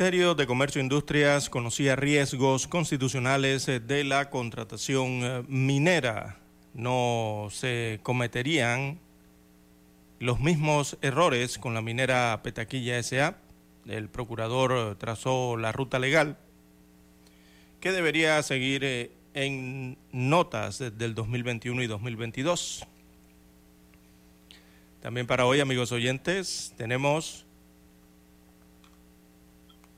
Ministerio de Comercio e Industrias conocía riesgos constitucionales eh, de la contratación eh, minera. No se cometerían los mismos errores con la minera Petaquilla SA. El procurador eh, trazó la ruta legal que debería seguir en notas del 2021 y 2022. También para hoy, amigos oyentes, tenemos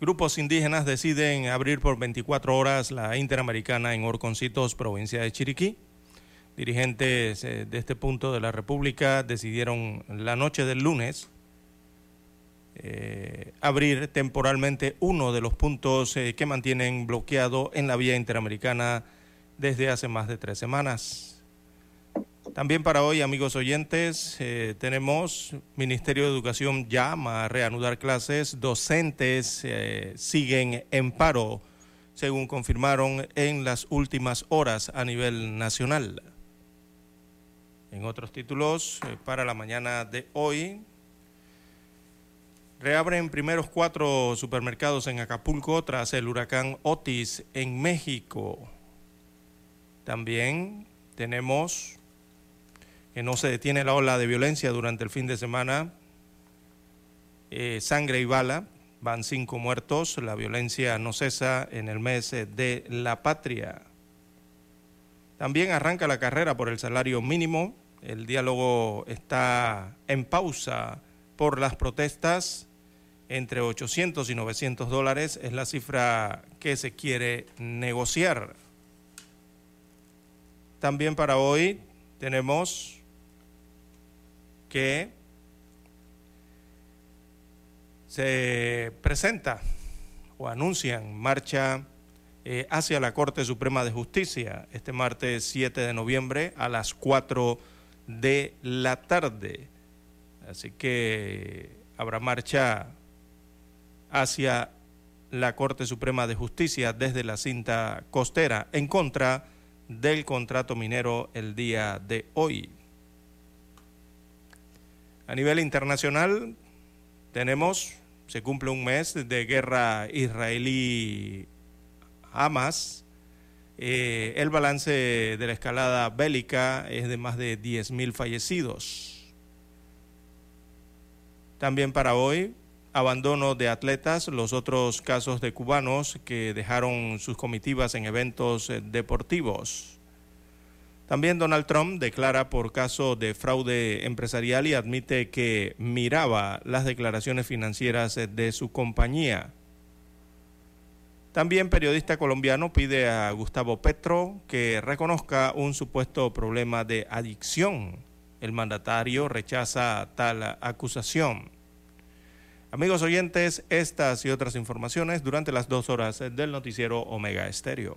Grupos indígenas deciden abrir por 24 horas la Interamericana en Orconcitos, provincia de Chiriquí. Dirigentes eh, de este punto de la República decidieron la noche del lunes eh, abrir temporalmente uno de los puntos eh, que mantienen bloqueado en la vía interamericana desde hace más de tres semanas. También para hoy, amigos oyentes, eh, tenemos Ministerio de Educación llama a reanudar clases, docentes eh, siguen en paro, según confirmaron en las últimas horas a nivel nacional. En otros títulos, eh, para la mañana de hoy, reabren primeros cuatro supermercados en Acapulco tras el huracán Otis en México. También tenemos que no se detiene la ola de violencia durante el fin de semana. Eh, sangre y bala, van cinco muertos, la violencia no cesa en el mes de la patria. También arranca la carrera por el salario mínimo, el diálogo está en pausa por las protestas, entre 800 y 900 dólares es la cifra que se quiere negociar. También para hoy tenemos que se presenta o anuncian marcha eh, hacia la Corte Suprema de Justicia este martes 7 de noviembre a las 4 de la tarde. Así que habrá marcha hacia la Corte Suprema de Justicia desde la cinta costera en contra del contrato minero el día de hoy. A nivel internacional tenemos, se cumple un mes de guerra israelí-Hamas. Eh, el balance de la escalada bélica es de más de 10.000 fallecidos. También para hoy, abandono de atletas, los otros casos de cubanos que dejaron sus comitivas en eventos deportivos. También Donald Trump declara por caso de fraude empresarial y admite que miraba las declaraciones financieras de su compañía. También periodista colombiano pide a Gustavo Petro que reconozca un supuesto problema de adicción. El mandatario rechaza tal acusación. Amigos oyentes, estas y otras informaciones durante las dos horas del noticiero Omega Estéreo.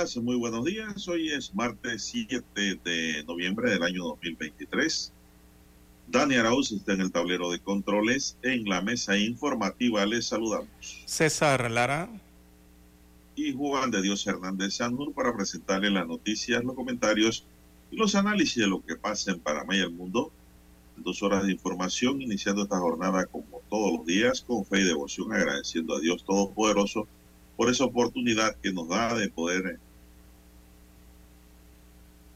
Amigas, muy buenos días. Hoy es martes 7 de noviembre del año 2023. Dani Arauz está en el tablero de controles. En la mesa informativa les saludamos. César Lara. Y Juan de Dios Hernández Sanur para presentarle las noticias, los comentarios y los análisis de lo que pasa en Panamá y el mundo. Dos horas de información, iniciando esta jornada como todos los días, con fe y devoción, agradeciendo a Dios Todopoderoso por esa oportunidad que nos da de poder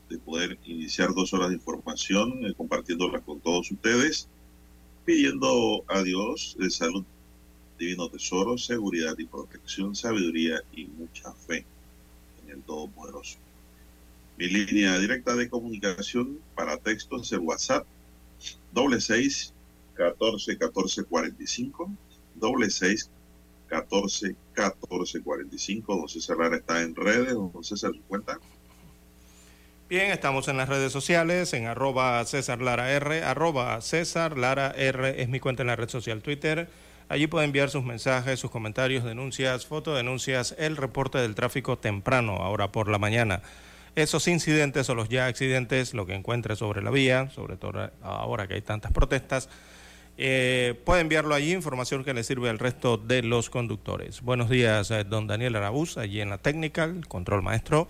de poder iniciar dos horas de información, eh, compartiéndolas con todos ustedes, pidiendo a Dios de salud, divino tesoro, seguridad y protección, sabiduría y mucha fe en el Todopoderoso. Mi línea directa de comunicación para textos es el WhatsApp, doble seis, catorce, catorce, cuarenta y cinco, doble seis, 14 14 45. Don César Lara está en redes. Don César, su cuenta. Bien, estamos en las redes sociales, en arroba César Lara R, arroba César Lara R es mi cuenta en la red social Twitter. Allí puede enviar sus mensajes, sus comentarios, denuncias, fotodenuncias, el reporte del tráfico temprano, ahora por la mañana. Esos incidentes o los ya accidentes, lo que encuentre sobre la vía, sobre todo ahora que hay tantas protestas, eh, puede enviarlo allí, información que le sirve al resto de los conductores. Buenos días, eh, don Daniel Arabuz, allí en la técnica, control maestro.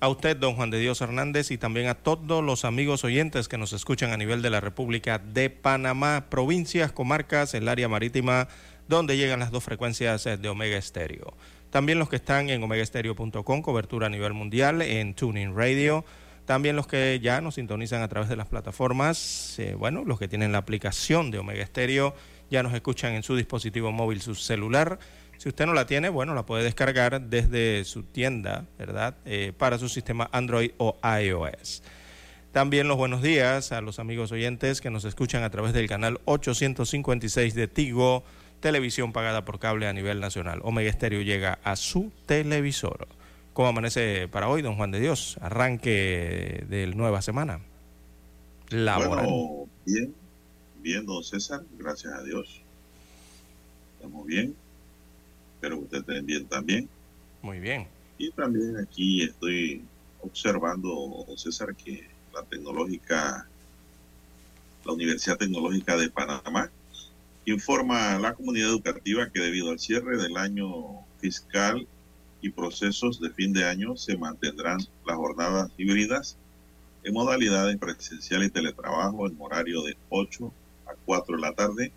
A usted, don Juan de Dios Hernández, y también a todos los amigos oyentes que nos escuchan a nivel de la República de Panamá, provincias, comarcas, el área marítima, donde llegan las dos frecuencias eh, de Omega Estéreo. También los que están en omegaestereo.com, cobertura a nivel mundial, en Tuning Radio también los que ya nos sintonizan a través de las plataformas, eh, bueno, los que tienen la aplicación de Omega Stereo ya nos escuchan en su dispositivo móvil, su celular. Si usted no la tiene, bueno, la puede descargar desde su tienda, ¿verdad? Eh, para su sistema Android o iOS. También los buenos días a los amigos oyentes que nos escuchan a través del canal 856 de Tigo, televisión pagada por cable a nivel nacional. Omega Stereo llega a su televisor. ¿Cómo amanece para hoy, don Juan de Dios? Arranque de nueva semana laboral. Bueno, bien, bien, don César, gracias a Dios. Estamos bien. Espero que usted esté bien también. Muy bien. Y también aquí estoy observando, César, que la tecnológica, la Universidad Tecnológica de Panamá, informa a la comunidad educativa que debido al cierre del año fiscal y procesos de fin de año se mantendrán las jornadas híbridas en modalidades presencial y teletrabajo en horario de 8 a 4 de la tarde.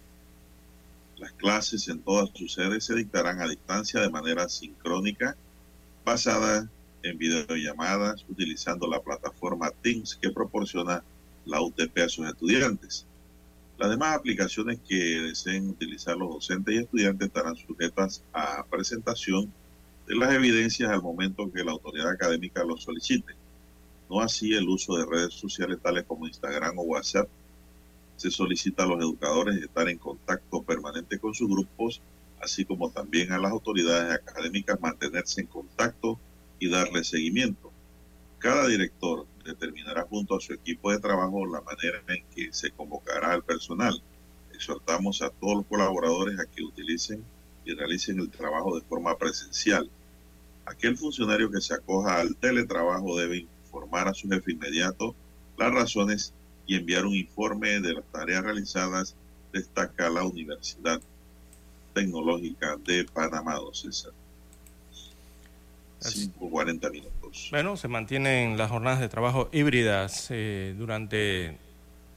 Las clases en todas sus sedes se dictarán a distancia de manera sincrónica, basada en videollamadas utilizando la plataforma Teams que proporciona la UTP a sus estudiantes. Las demás aplicaciones que deseen utilizar los docentes y estudiantes estarán sujetas a presentación de las evidencias al momento que la autoridad académica lo solicite. No así el uso de redes sociales tales como Instagram o WhatsApp. Se solicita a los educadores estar en contacto permanente con sus grupos, así como también a las autoridades académicas mantenerse en contacto y darle seguimiento. Cada director determinará junto a su equipo de trabajo la manera en que se convocará al personal. Exhortamos a todos los colaboradores a que utilicen y realicen el trabajo de forma presencial. Aquel funcionario que se acoja al teletrabajo debe informar a su jefe inmediato las razones y enviar un informe de las tareas realizadas, destaca la Universidad Tecnológica de Panamá, César. 5.40 minutos. Bueno, se mantienen las jornadas de trabajo híbridas eh, durante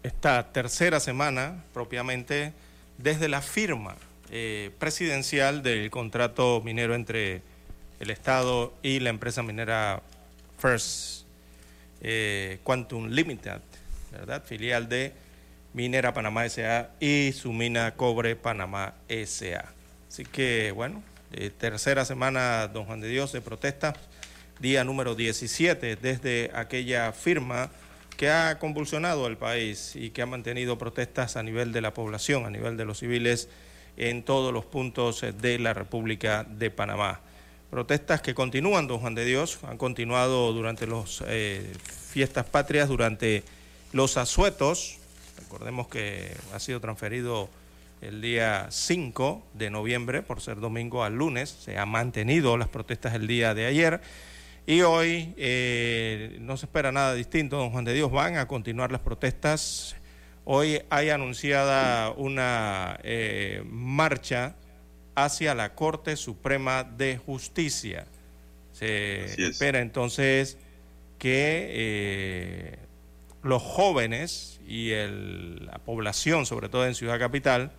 esta tercera semana, propiamente desde la firma eh, presidencial del contrato minero entre el Estado y la empresa minera First eh, Quantum Limited, ¿verdad? Filial de Minera Panamá SA y su mina Cobre Panamá SA. Así que, bueno, tercera semana, don Juan de Dios, de protesta, día número 17 desde aquella firma que ha convulsionado al país y que ha mantenido protestas a nivel de la población, a nivel de los civiles en todos los puntos de la República de Panamá. Protestas que continúan, don Juan de Dios, han continuado durante las eh, fiestas patrias, durante los asuetos. Recordemos que ha sido transferido el día 5 de noviembre, por ser domingo al lunes. Se han mantenido las protestas el día de ayer. Y hoy eh, no se espera nada distinto, don Juan de Dios, van a continuar las protestas. Hoy hay anunciada una eh, marcha hacia la Corte Suprema de Justicia. Se espera entonces que eh, los jóvenes y la población, sobre todo en Ciudad Capital,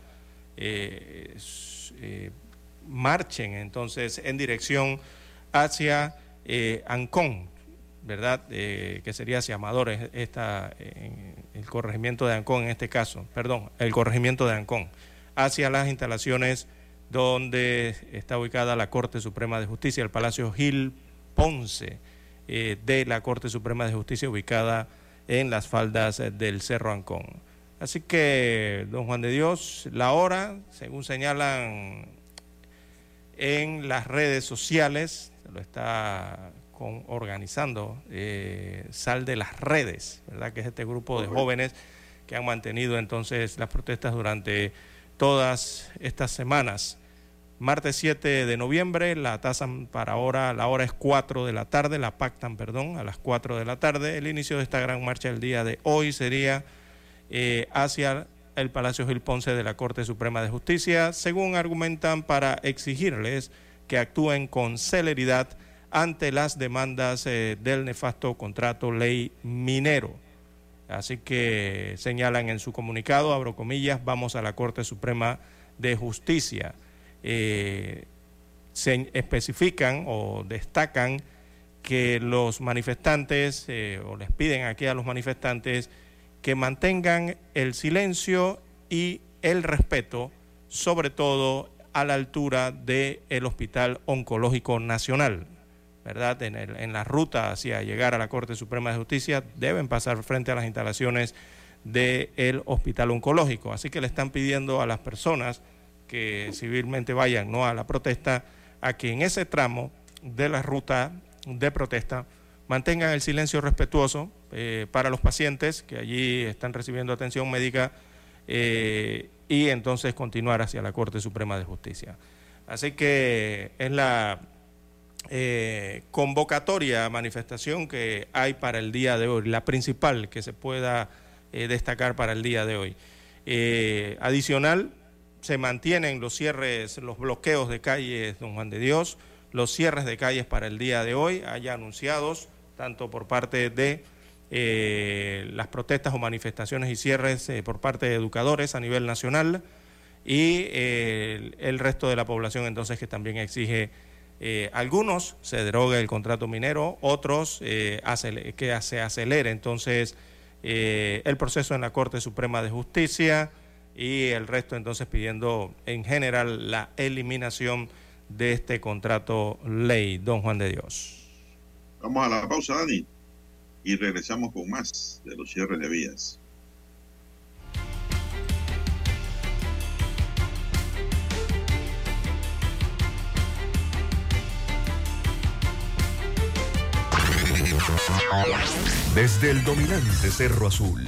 marchen entonces en dirección hacia eh, Ancón, ¿verdad? Eh, que sería hacia Amadores, esta, el corregimiento de Ancón en este caso, perdón, el corregimiento de Ancón, hacia las instalaciones donde está ubicada la Corte Suprema de Justicia, el Palacio Gil Ponce eh, de la Corte Suprema de Justicia ubicada las faldas del Cerro Ancón. Así que, don Juan de Dios, la hora, según señalan en las redes sociales, lo está organizando eh, Sal de las Redes, ¿verdad? Que es este grupo de jóvenes que han mantenido entonces las protestas durante todas estas semanas. Martes 7 de noviembre, la tasa para ahora, la hora es 4 de la tarde, la pactan, perdón, a las 4 de la tarde. El inicio de esta gran marcha el día de hoy sería eh, hacia el Palacio Gil Ponce de la Corte Suprema de Justicia, según argumentan para exigirles que actúen con celeridad ante las demandas eh, del nefasto contrato ley minero. Así que señalan en su comunicado, abro comillas, vamos a la Corte Suprema de Justicia. Eh, se especifican o destacan que los manifestantes, eh, o les piden aquí a los manifestantes, que mantengan el silencio y el respeto, sobre todo a la altura del Hospital Oncológico Nacional. ¿verdad? En, el, en, la ruta hacia llegar a la Corte Suprema de Justicia deben pasar frente a las instalaciones del Hospital Oncológico. Así que le están pidiendo a las personas que civilmente vayan no a la protesta a que en ese tramo de la ruta de protesta mantengan el silencio respetuoso eh, para los pacientes que allí están recibiendo atención médica eh, y entonces continuar hacia la Corte Suprema de Justicia. Así que es la eh, convocatoria, manifestación que hay para el día de hoy, la principal que se pueda eh, destacar para el día de hoy. Adicional, se mantienen los cierres, los bloqueos de calles Don Juan de Dios, los cierres de calles para el día de hoy, haya anunciados tanto por parte de eh, las protestas o manifestaciones y cierres eh, por parte de educadores a nivel nacional y eh, el, resto de la población entonces que también exige, algunos se deroga el contrato minero, otros que se acelere entonces el proceso en la Corte Suprema de Justicia y el resto entonces pidiendo en general la eliminación de este contrato ley, don Juan de Dios. Vamos a la pausa, Dani y regresamos con más de los cierres de vías. Desde el dominante Cerro Azul,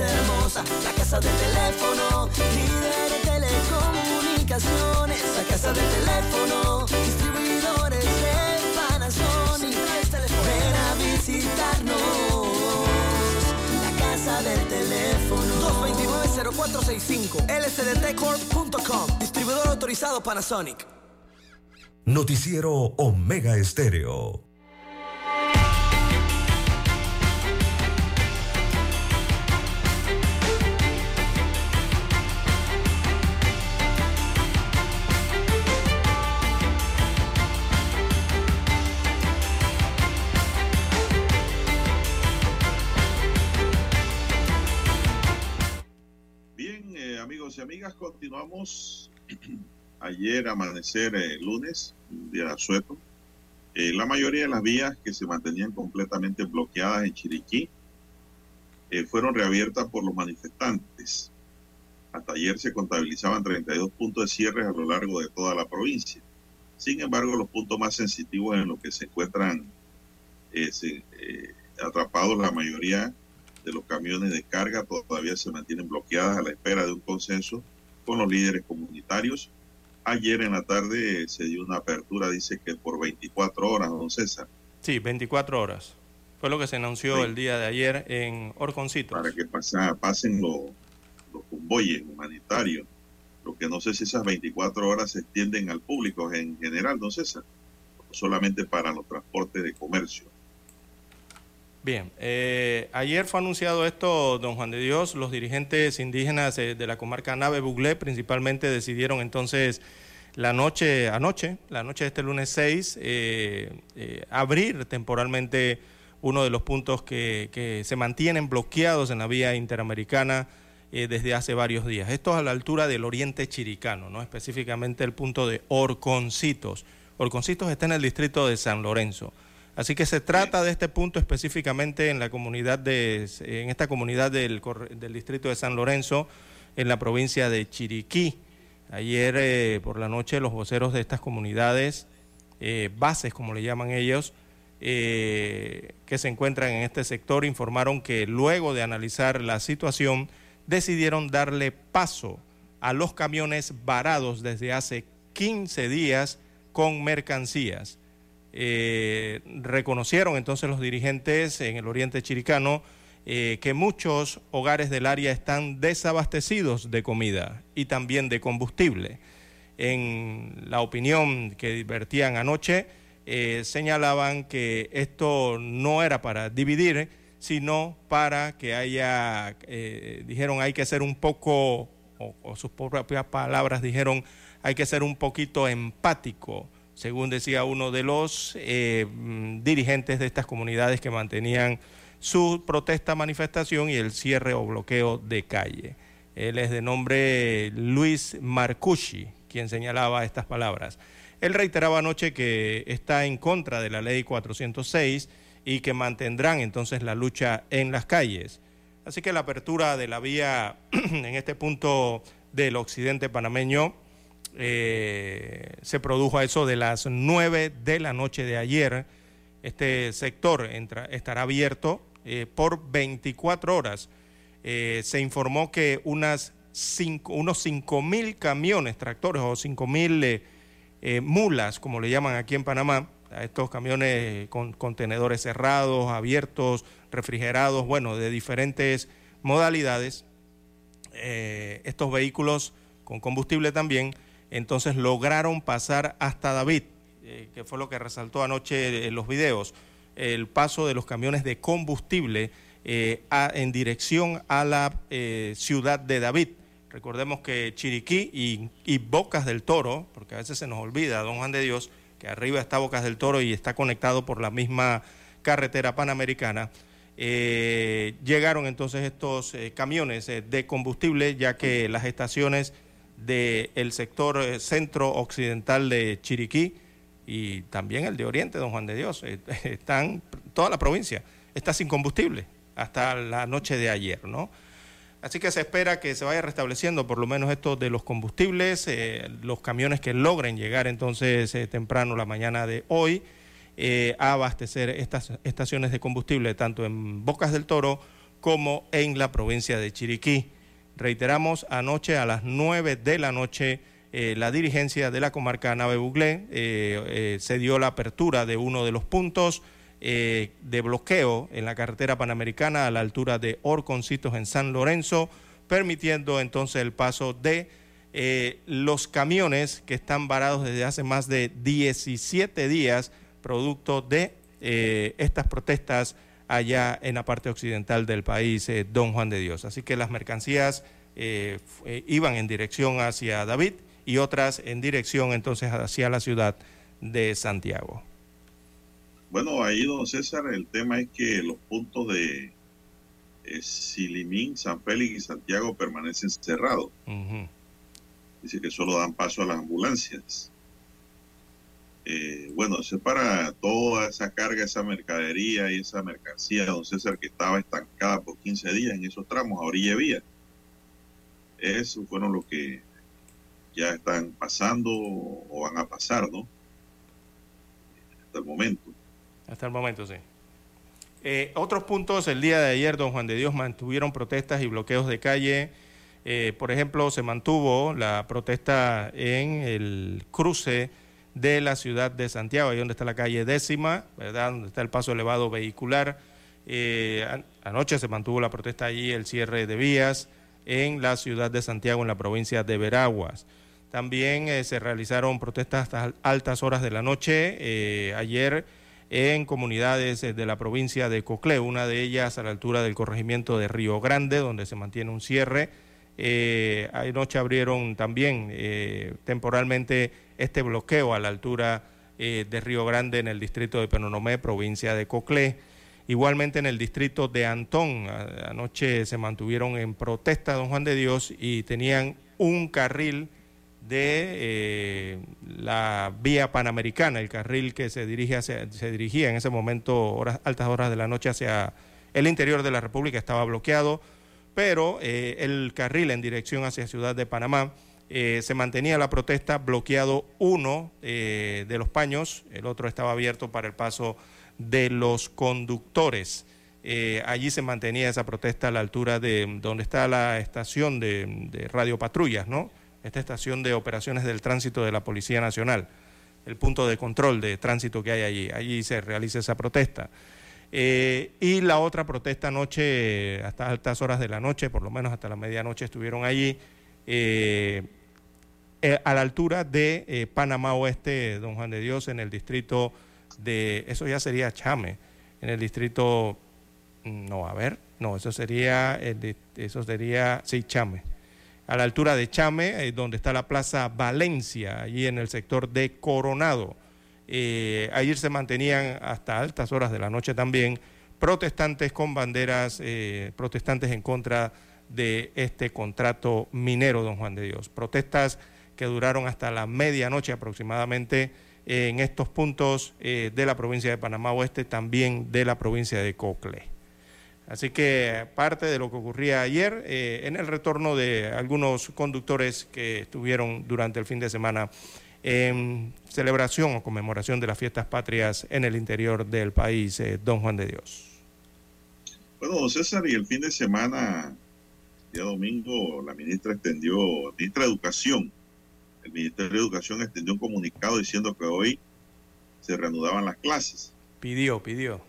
Hermosa. La casa del teléfono, líder de telecomunicaciones. La casa del teléfono, distribuidores de Panasonic. Ven a visitarnos. La casa del teléfono. 0465 lsdtcorp.com. Distribuidor autorizado Panasonic. Noticiero Omega Estéreo. Continuamos ayer amanecer eh, lunes, un día sueto, eh, la mayoría de las vías que se mantenían completamente bloqueadas en Chiriquí eh, fueron reabiertas por los manifestantes. Hasta ayer se contabilizaban 32 puntos de cierre a lo largo de toda la provincia. Sin embargo, los puntos más sensitivos en los que se encuentran atrapados la mayoría de los camiones de carga todavía se mantienen bloqueadas a la espera de un consenso con los líderes comunitarios Ayer en la tarde se dio una apertura, dice que por 24 horas, don César. Sí, 24 horas. Fue lo que se anunció el día de ayer en Orconcitos. Para que pasen los, los convoyes humanitarios. Lo que no sé si esas 24 horas se extienden al público en general, don César. solamente para los transportes de comercio. Bien, eh, ayer fue anunciado esto, don Juan de Dios, los dirigentes indígenas de la comarca Nave Buglé principalmente decidieron entonces la noche, anoche, la noche de este lunes 6, eh, eh, abrir temporalmente uno de los puntos que, se mantienen bloqueados en la vía interamericana desde hace varios días. Esto a la altura del oriente chiricano, ¿no? específicamente el punto de Orconcitos. Orconcitos está en el distrito de San Lorenzo. Así que se trata de este punto específicamente en la comunidad de, en esta comunidad del, del distrito de San Lorenzo, en la provincia de Chiriquí. Ayer eh, por la noche los voceros de estas comunidades, eh, bases como le llaman ellos, eh, que se encuentran en este sector, informaron que luego de analizar la situación, decidieron darle paso a los camiones varados desde hace 15 días con mercancías. Eh, reconocieron entonces los dirigentes en el oriente chiricano eh, que muchos hogares del área están desabastecidos de comida y también de combustible. En la opinión que vertían anoche, eh, señalaban que esto no era para dividir, sino para que haya, dijeron, hay que ser un poco, o sus propias palabras dijeron, hay que ser un poquito empático según decía uno de los eh, dirigentes de estas comunidades que mantenían su protesta, manifestación y el cierre o bloqueo de calle. Él es de nombre Luis Marcucci, quien señalaba estas palabras. Él reiteraba anoche que está en contra de la ley 406 y que mantendrán entonces la lucha en las calles. Así que la apertura de la vía en este punto del occidente panameño eh, se produjo a eso de las 9 de la noche de ayer. Este sector estará abierto eh, por 24 horas. Eh, se informó que unas unos 5 mil camiones, tractores o 5 mil mulas, como le llaman aquí en Panamá, a estos camiones con contenedores cerrados, abiertos, refrigerados, bueno, de diferentes modalidades, estos vehículos con combustible también, entonces lograron pasar hasta David, eh, que fue lo que resaltó anoche en los videos, el paso de los camiones de combustible eh, en dirección a la eh, ciudad de David. Recordemos que Chiriquí y, Bocas del Toro, porque a veces se nos olvida, don Juan de Dios, que arriba está Bocas del Toro y está conectado por la misma carretera panamericana, llegaron entonces estos camiones de combustible, ya que las estaciones del sector eh, centro-occidental de Chiriquí y también el de Oriente, don Juan de Dios. Eh, están, toda la provincia está sin combustible hasta la noche de ayer, ¿no? Así que se espera que se vaya restableciendo por lo menos esto de los combustibles, eh, los camiones que logren llegar entonces temprano la mañana de hoy a abastecer estas estaciones de combustible tanto en Bocas del Toro como en la provincia de Chiriquí. Reiteramos, anoche a las 9 de la noche, eh, la dirigencia de la comarca Nave Buglé eh, eh, se dio la apertura de uno de los puntos de bloqueo en la carretera panamericana a la altura de Orconcitos en San Lorenzo, permitiendo entonces el paso de los camiones que están varados desde hace más de 17 días, producto de estas protestas allá en la parte occidental del país, eh, Don Juan de Dios. Así que las mercancías iban en dirección hacia David y otras en dirección entonces hacia la ciudad de Santiago. Bueno, ahí, don César, el tema es que los puntos de Silimín, San Félix y Santiago permanecen cerrados. Dice que solo dan paso a las ambulancias. Eh, bueno, eso es para toda esa carga, esa mercadería y esa mercancía, don César, que estaba estancada por 15 días en esos tramos a orilla vía. Eso fueron lo que ya están pasando o van a pasar, ¿no? Hasta el momento. Hasta el momento, sí. Eh, otros puntos, el día de ayer, don Juan de Dios, mantuvieron protestas y bloqueos de calle eh, por ejemplo, se mantuvo la protesta en el cruce de la ciudad de Santiago, ahí donde está la calle décima, ¿verdad? Donde está el paso elevado vehicular. Eh, anoche se mantuvo la protesta allí, el cierre de vías en la ciudad de Santiago, en la provincia de Veraguas. También eh, se realizaron protestas hasta altas horas de la noche ayer en comunidades de la provincia de Coclé, una de ellas a la altura del corregimiento de Río Grande, donde se mantiene un cierre eh, anoche abrieron también eh, temporalmente este bloqueo a la altura eh, de Río Grande en el distrito de Penonomé, provincia de Coclé. Igualmente en el distrito de Antón, anoche se mantuvieron en protesta Don Juan de Dios y tenían un carril de eh, la vía panamericana, el carril que se, dirige se dirigía en ese momento, horas, altas horas de la noche, hacia el interior de la República, estaba bloqueado pero eh, el carril en dirección hacia Ciudad de Panamá eh, se mantenía la protesta bloqueado uno eh, de los paños, el otro estaba abierto para el paso de los conductores. allí se mantenía esa protesta a la altura de donde está la estación de, de radio patrullas, ¿no? Esta estación de operaciones del tránsito de la Policía Nacional, el punto de control de tránsito que hay allí. Allí se realiza esa protesta. Eh, y la otra protesta anoche, hasta altas horas de la noche, por lo menos hasta la medianoche, estuvieron allí eh, eh, a la altura de Panamá Oeste, Don Juan de Dios, en el distrito de, eso ya sería Chame, en el distrito, mm, no, a ver, no, eso sería, eso sería, sí, Chame, a la altura de Chame, donde está la Plaza Valencia, allí en el sector de Coronado. Eh, ayer se mantenían hasta altas horas de la noche también protestantes con banderas, eh, protestantes en contra de este contrato minero, don Juan de Dios. Protestas que duraron hasta la medianoche aproximadamente en estos puntos eh, de la provincia de Panamá Oeste, también de la provincia de Cocle. Así que parte de lo que ocurría ayer en el retorno de algunos conductores que estuvieron durante el fin de semana en celebración o conmemoración de las fiestas patrias en el interior del país, eh, don Juan de Dios. Bueno, don César, y el fin de semana, día domingo, la ministra extendió, la ministra de Educación, el Ministerio de Educación extendió un comunicado diciendo que hoy se reanudaban las clases. Pidió, pidió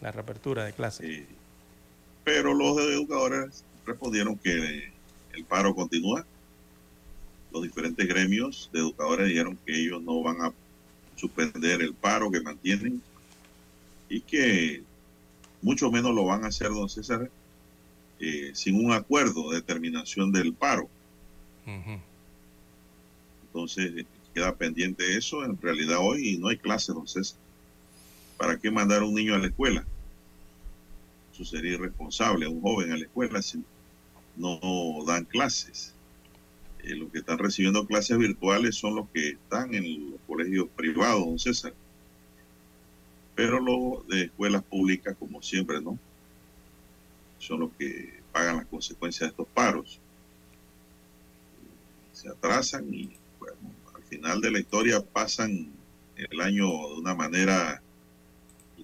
la reapertura de clases. pero los educadores respondieron que el paro continúa los diferentes gremios de educadores dijeron que ellos no van a suspender el paro que mantienen y que mucho menos lo van a hacer, don César, eh, sin un acuerdo de terminación del paro. Entonces, queda pendiente eso. En realidad, hoy no hay clase, don César. ¿Para qué mandar a un niño a la escuela? Eso sería irresponsable, a un joven a la escuela si no dan clases. Eh, los que están recibiendo clases virtuales son los que están en los colegios privados, don César. Pero los de escuelas públicas, como siempre, ¿no? Son los que pagan las consecuencias de estos paros. Se atrasan y, bueno, al final de la historia pasan el año de una manera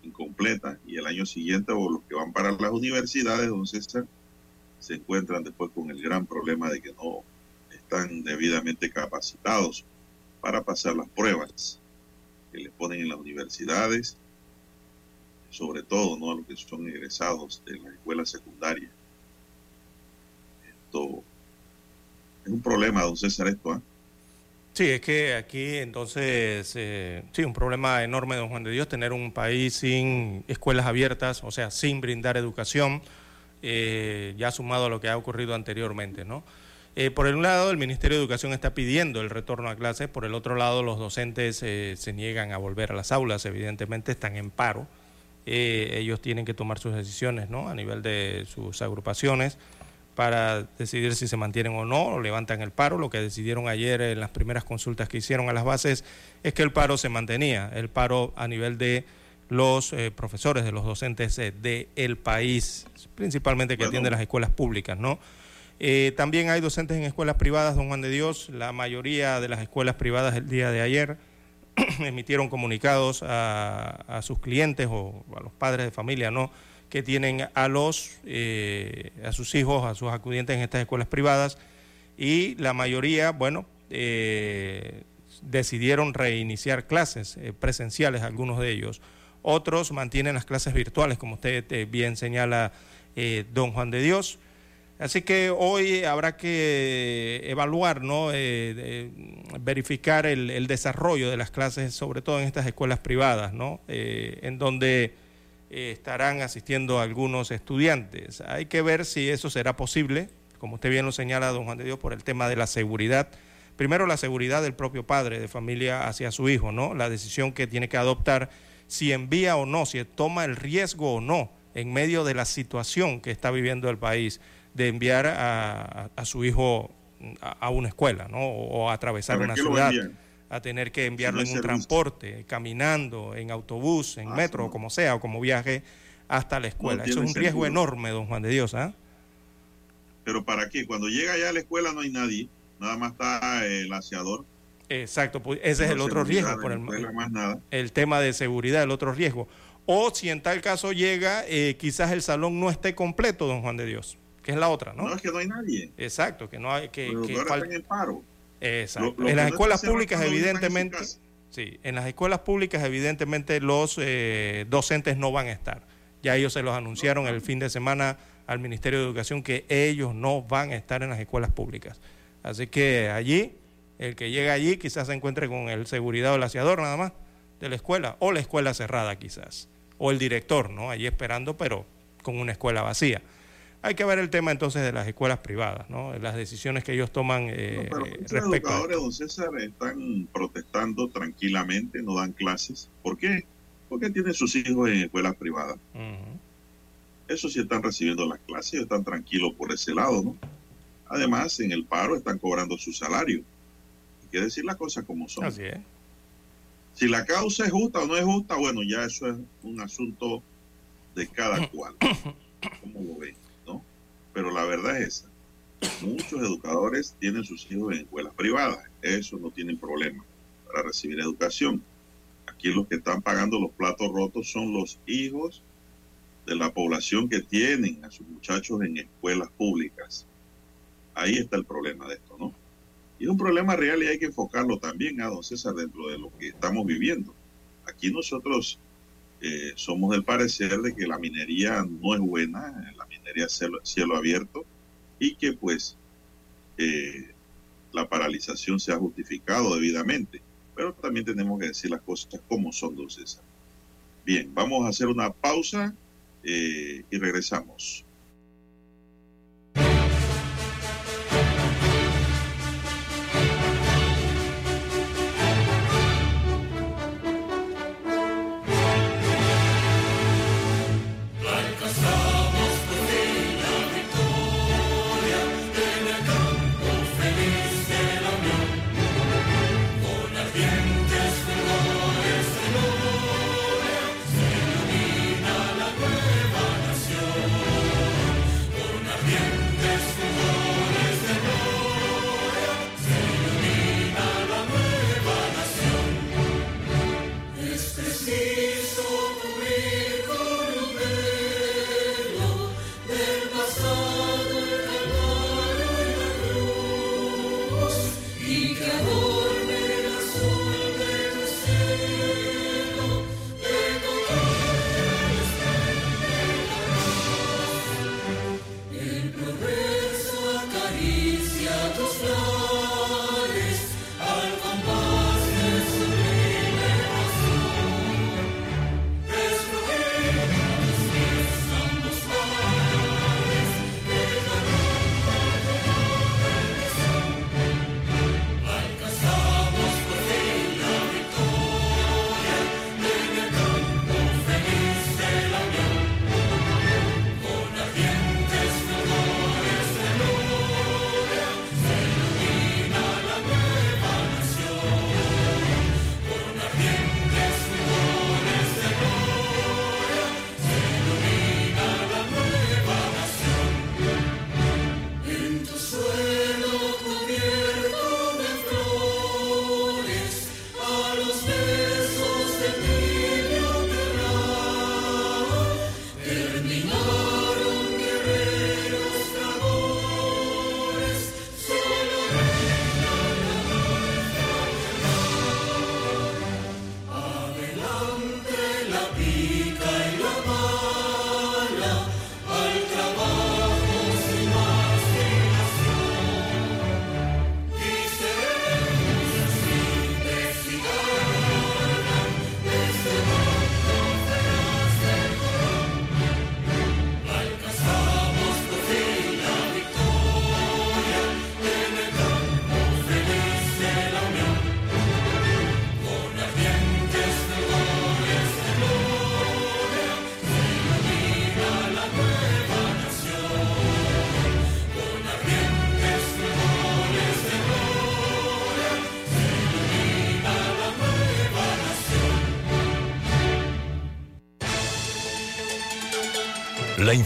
incompleta y el año siguiente o los que van para las universidades, don César, se encuentran después con el gran problema de que no están debidamente capacitados para pasar las pruebas que les ponen en las universidades, sobre todo ¿no? a los que son egresados de la escuela secundaria. Esto Es un problema, don César, esto. ¿ah? Sí, es que aquí entonces, eh, sí, un problema enorme, don Juan de Dios, tener un país sin escuelas abiertas, o sea, sin brindar educación, eh, ya sumado a lo que ha ocurrido anteriormente, ¿no? Eh, por un lado, el Ministerio de Educación está pidiendo el retorno a clases, por el otro lado, los docentes se niegan a volver a las aulas, evidentemente están en paro, ellos tienen que tomar sus decisiones, ¿no? A nivel de sus agrupaciones para decidir si se mantienen o no, o levantan el paro. Lo que decidieron ayer en las primeras consultas que hicieron a las bases es que el paro se mantenía, el paro a nivel de los eh, profesores, de los docentes eh, del país, principalmente que atienden las escuelas públicas, ¿no? Eh, también hay docentes en escuelas privadas, don Juan de Dios. La mayoría de las escuelas privadas el día de ayer emitieron comunicados a, sus clientes o a los padres de familia, ¿no? que tienen a los eh, a sus hijos, a sus acudientes en estas escuelas privadas y la mayoría, bueno, eh, decidieron reiniciar clases presenciales, algunos de ellos. Otros mantienen las clases virtuales, como usted bien señala, don Juan de Dios. Así que hoy habrá que evaluar, ¿no? verificar el, desarrollo de las clases, sobre todo en estas escuelas privadas, ¿no? en donde eh, estarán asistiendo algunos estudiantes. Hay que ver si eso será posible, como usted bien lo señala, don Juan de Dios, por el tema de la seguridad. Primero, la seguridad del propio padre de familia hacia su hijo, ¿no? La decisión que tiene que adoptar, si envía o no, si toma el riesgo o no en medio de la situación que está viviendo el país de enviar a, su hijo a, una escuela, ¿no? O, a atravesar una ciudad a tener que enviarlo en un transporte, caminando, en autobús, en ah, metro, como sea, o como viaje hasta la escuela. Eso es un riesgo enorme, don Juan de Dios. ¿ah? Pero ¿para qué? Cuando llega ya a la escuela no hay nadie, nada más está el aseador. Exacto, pues ese es el otro riesgo, por el, el tema de seguridad, el otro riesgo. O si en tal caso llega, eh, quizás el salón no esté completo, don Juan de Dios, que es la otra, ¿no? No, es que no hay nadie. Exacto, que no hay que... que en paro. Exacto. en las escuelas públicas, evidentemente, sí, en las escuelas públicas, evidentemente, los eh, docentes no van a estar. Ya ellos se los anunciaron el fin de semana al Ministerio de Educación que ellos no van a estar en las escuelas públicas. Así que allí, el que llega allí quizás se encuentre con el seguridad o el aseador nada más de la escuela, o la escuela cerrada quizás, o el director, ¿no? Allí esperando, pero con una escuela vacía. Hay que ver el tema entonces de las escuelas privadas, ¿no? las decisiones que ellos toman eh, no, educadores, don César, están protestando tranquilamente, no dan clases. ¿Por qué? Porque tienen sus hijos en escuelas privadas. Eso sí están recibiendo las clases, están tranquilos por ese lado, ¿no? Además, en el paro están cobrando su salario. Hay que decir las cosas como son. Así es. Si la causa es justa o no es justa, bueno, ya eso es un asunto de cada cual. ¿Cómo lo ven? Pero la verdad es esa. Muchos educadores tienen sus hijos en escuelas privadas. Eso no tienen problema para recibir educación. Aquí los que están pagando los platos rotos son los hijos de la población que tienen a sus muchachos en escuelas públicas. Ahí está el problema de esto, ¿no? Y es un problema real y hay que enfocarlo también a don César dentro de lo que estamos viviendo. Aquí nosotros eh, somos del parecer de que la minería no es buena, la minería cielo, abierto, y que pues eh, la paralización se ha justificado debidamente. Pero también tenemos que decir las cosas como son, don César. Bien, vamos a hacer una pausa eh, y regresamos.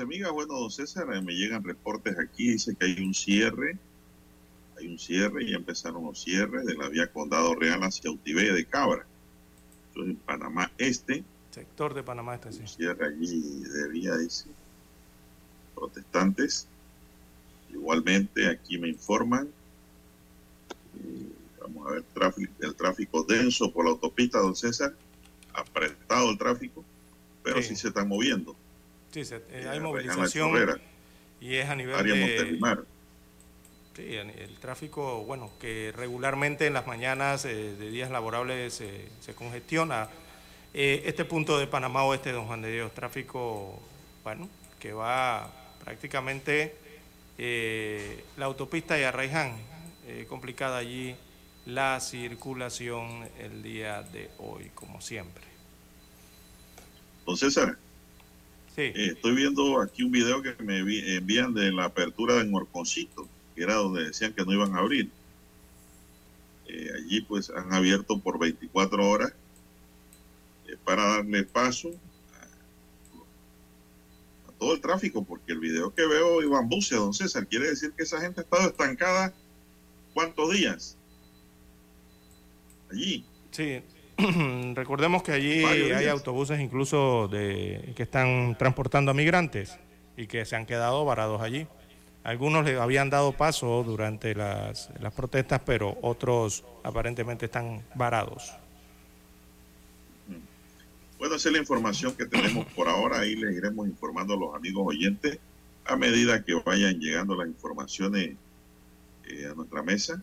Amigos y amigas, bueno, don César, eh, me llegan reportes aquí, dice que hay un cierre, hay un cierre, ya empezaron los cierres de la vía Condado Real hacia Utibé de Cabra. Esto es en Panamá Este, Sector de Panamá este sí. un cierre allí de vía, dice, protestantes. Igualmente, aquí me informan, eh, vamos a ver, tráfico, el tráfico denso por la autopista, don César, apretado el tráfico, pero Sí. sí se están moviendo. Sí, se- eh, Eh, hay movilización Chorrera, y es a nivel área de... Montelimar. Sí, el tráfico, bueno, que regularmente en las mañanas eh, de días laborables se- se congestiona. Eh, este punto de Panamá Oeste, don Juan de Dios, tráfico, bueno, que va prácticamente eh, la autopista de Arraiján, eh, complicada allí la circulación el día de hoy, como siempre. Don César, Sí, eh, estoy viendo aquí un video que me envían de la apertura de Morconcito, que era donde decían que no iban a abrir. Eh, allí pues han abierto por 24 horas eh, para darle paso a, a todo el tráfico, porque el video que veo iban buses, don César, quiere decir que esa gente ha estado estancada cuántos días allí. Sí, recordemos que allí hay autobuses incluso de, que están transportando a migrantes y que se han quedado varados allí. Algunos le habían dado paso durante las, las protestas, pero otros aparentemente están varados. Bueno, esa es la información que tenemos por ahora. Ahí les iremos informando a los amigos oyentes a medida que vayan llegando las informaciones eh, a nuestra mesa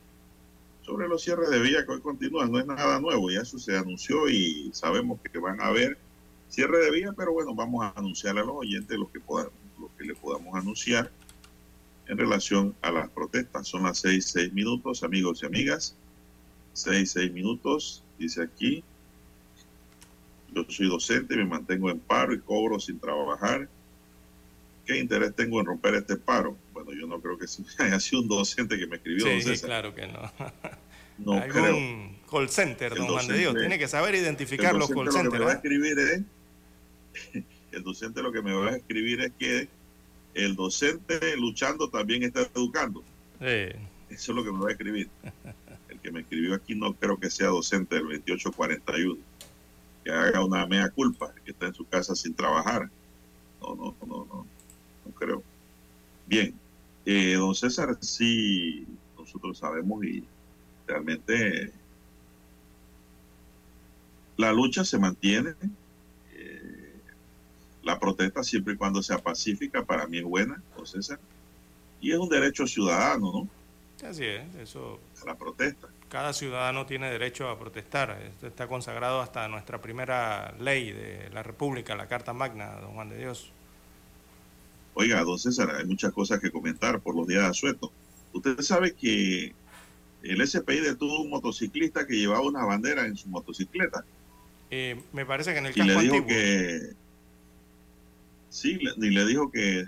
sobre los cierres de vía que hoy continúan. No es nada nuevo, ya eso se anunció y sabemos que van a haber cierre de vía, pero bueno, vamos a anunciarle a los oyentes lo que, lo que le podamos anunciar en relación a las protestas. Son las seis, seis minutos, amigos y amigas. Seis, seis minutos, dice aquí. Yo soy docente, me mantengo en paro y cobro sin trabajar. ¿Qué interés tengo en romper este paro? Bueno, yo no creo que haya sido un docente que me escribió. don Sí, César. claro que no. No creo. Algún call center, El don Juan de Dios. Tiene que saber identificar los call lo que me centers. va a ¿eh? escribir es, el docente lo que me va a escribir es que el docente luchando también está educando. Sí. Eso es lo que me va a escribir. El que me escribió aquí no creo que sea docente del 2841. Que haga una mea culpa, que está en su casa sin trabajar. No, no, no, no, no creo. Bien, eh, don César, sí, nosotros sabemos y realmente la lucha se mantiene. eh, la protesta, siempre y cuando sea pacífica, para mí es buena, don César. Y es un derecho ciudadano, ¿no? Así es, eso A la protesta. Cada ciudadano tiene derecho a protestar. Esto está consagrado hasta nuestra primera ley de la República, la Carta Magna, don Juan de Dios. Oiga, don César, hay muchas cosas que comentar por los días de asueto. Usted sabe que el SPI detuvo un motociclista que llevaba una bandera en su motocicleta Eh, me parece que en el y le dijo antiguo. que sí, le- y le dijo que,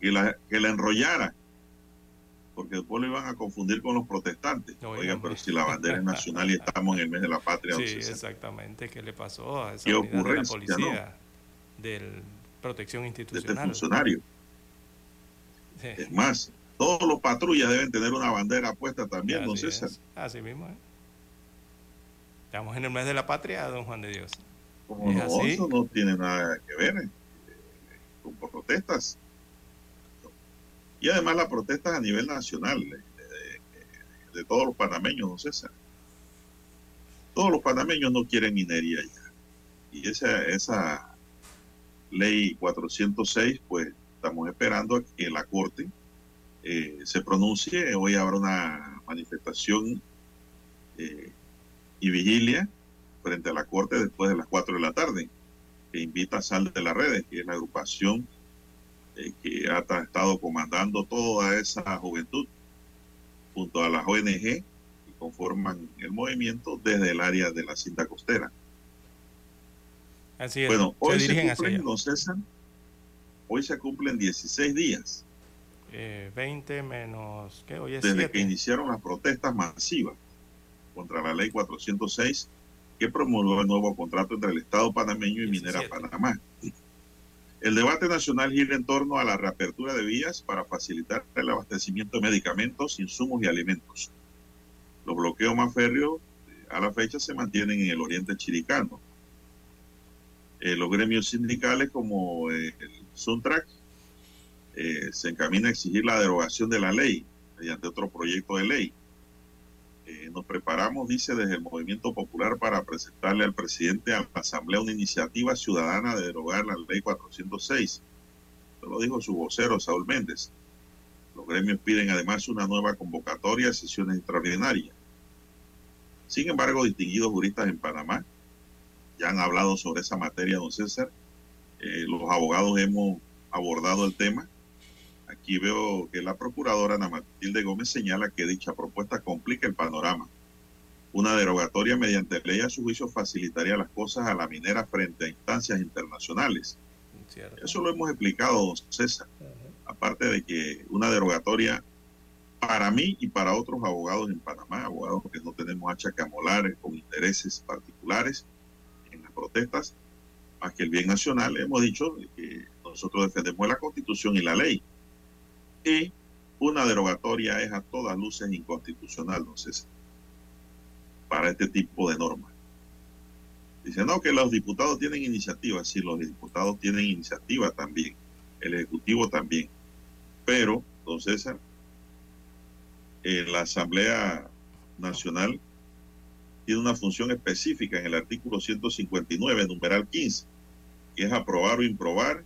que, la, que la enrollara porque después lo iban a confundir con los protestantes. No, Oiga, oigan, pero si la bandera es nacional y estamos en el mes de la patria, Sí, exactamente. ¿Qué le pasó a esa ¿Qué de la policía de protección este institucional? funcionario. Sí, Es más, todos los patrullas deben tener una bandera puesta también, don César. es, Así mismo. ¿eh? Estamos en el mes de la patria, don Juan de Dios. Como ¿Es no, así? eso no tiene nada que ver eh, con protestas. Y además las protestas a nivel nacional, eh, de, de todos los panameños, don César. Todos los panameños no quieren minería ya. Y esa, esa ley 406, pues estamos esperando a que la Corte eh, se pronuncie. Hoy habrá una manifestación eh, y vigilia frente a la Corte después de las 4 de la tarde, que invita a Sal de las Redes, que es la agrupación eh, que ha estado comandando toda esa juventud junto a las ONG que conforman el movimiento desde el área de la cinta costera. Así es. Bueno, hoy se, cumplen, don César, hoy se cumplen 16 días Eh, 20 menos, ¿qué? Hoy es desde 7. que iniciaron las protestas masivas contra la ley 406 que promulgó el nuevo contrato entre el Estado panameño y Minera 17. Panamá. El debate nacional gira en torno a la reapertura de vías para facilitar el abastecimiento de medicamentos, insumos y alimentos. Los bloqueos más férreos eh, a la fecha se mantienen en el oriente chiricano. Eh, los gremios sindicales como eh, el Suntrack eh, se encamina a exigir la derogación de la ley mediante otro proyecto de ley. Eh, nos preparamos, dice, desde el Movimiento Popular para presentarle al presidente a la Asamblea una iniciativa ciudadana de derogar la ley 406. Eso lo dijo su vocero, Saúl Méndez. Los gremios piden además una nueva convocatoria de sesiones extraordinarias. Sin embargo, distinguidos juristas en Panamá ya han hablado sobre esa materia, don César. Eh, los abogados hemos abordado el tema. Aquí veo que la procuradora Ana Matilde Gómez señala que dicha propuesta complica el panorama. Una derogatoria mediante ley a su juicio facilitaría las cosas a la minera frente a instancias internacionales. Cierto. Eso lo hemos explicado, don César. Aparte de que una derogatoria para mí y para otros abogados en Panamá, abogados que no tenemos hacha que amolar con intereses particulares protestas, más que el bien nacional, hemos dicho que nosotros defendemos la constitución y la ley. Y una derogatoria es a todas luces inconstitucional, César, para este tipo de normas. Dice, no, que los diputados tienen iniciativa. Sí, los diputados tienen iniciativa también. El Ejecutivo también. Pero, don César, eh, la Asamblea Nacional tiene una función específica en el artículo 159, numeral 15, que es aprobar o improbar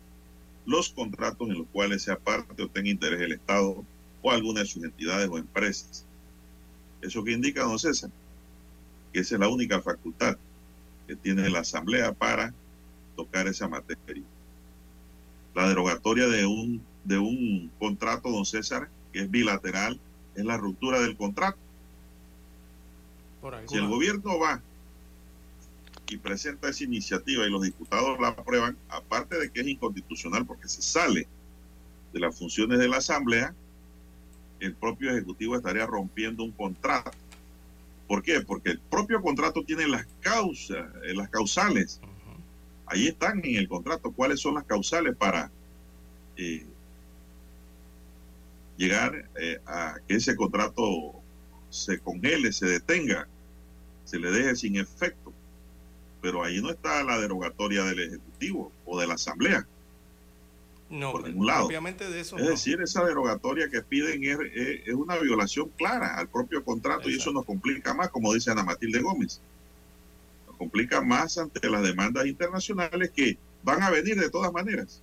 los contratos en los cuales sea parte o tenga interés el Estado o alguna de sus entidades o empresas. ¿Eso que indica, don César? Que esa es la única facultad que tiene la Asamblea para tocar esa materia. La derogatoria de un, de un contrato, don César, que es bilateral, es la ruptura del contrato. Si el gobierno va y presenta esa iniciativa y los diputados la aprueban, aparte de que es inconstitucional porque se sale de las funciones de la Asamblea, el propio Ejecutivo estaría rompiendo un contrato. ¿Por qué? Porque el propio contrato tiene las causas, eh, las causales. Ahí están en el contrato cuáles son las causales para eh, llegar eh, a que ese contrato se congele, se detenga, se le deje sin efecto. Pero ahí no está la derogatoria del Ejecutivo o de la Asamblea. No, por ningún lado. obviamente de eso Es no. decir, esa derogatoria que piden es, es- es una violación clara al propio contrato y eso nos complica más, como dice Ana Matilde Gómez. Nos complica más ante las demandas internacionales que van a venir de todas maneras.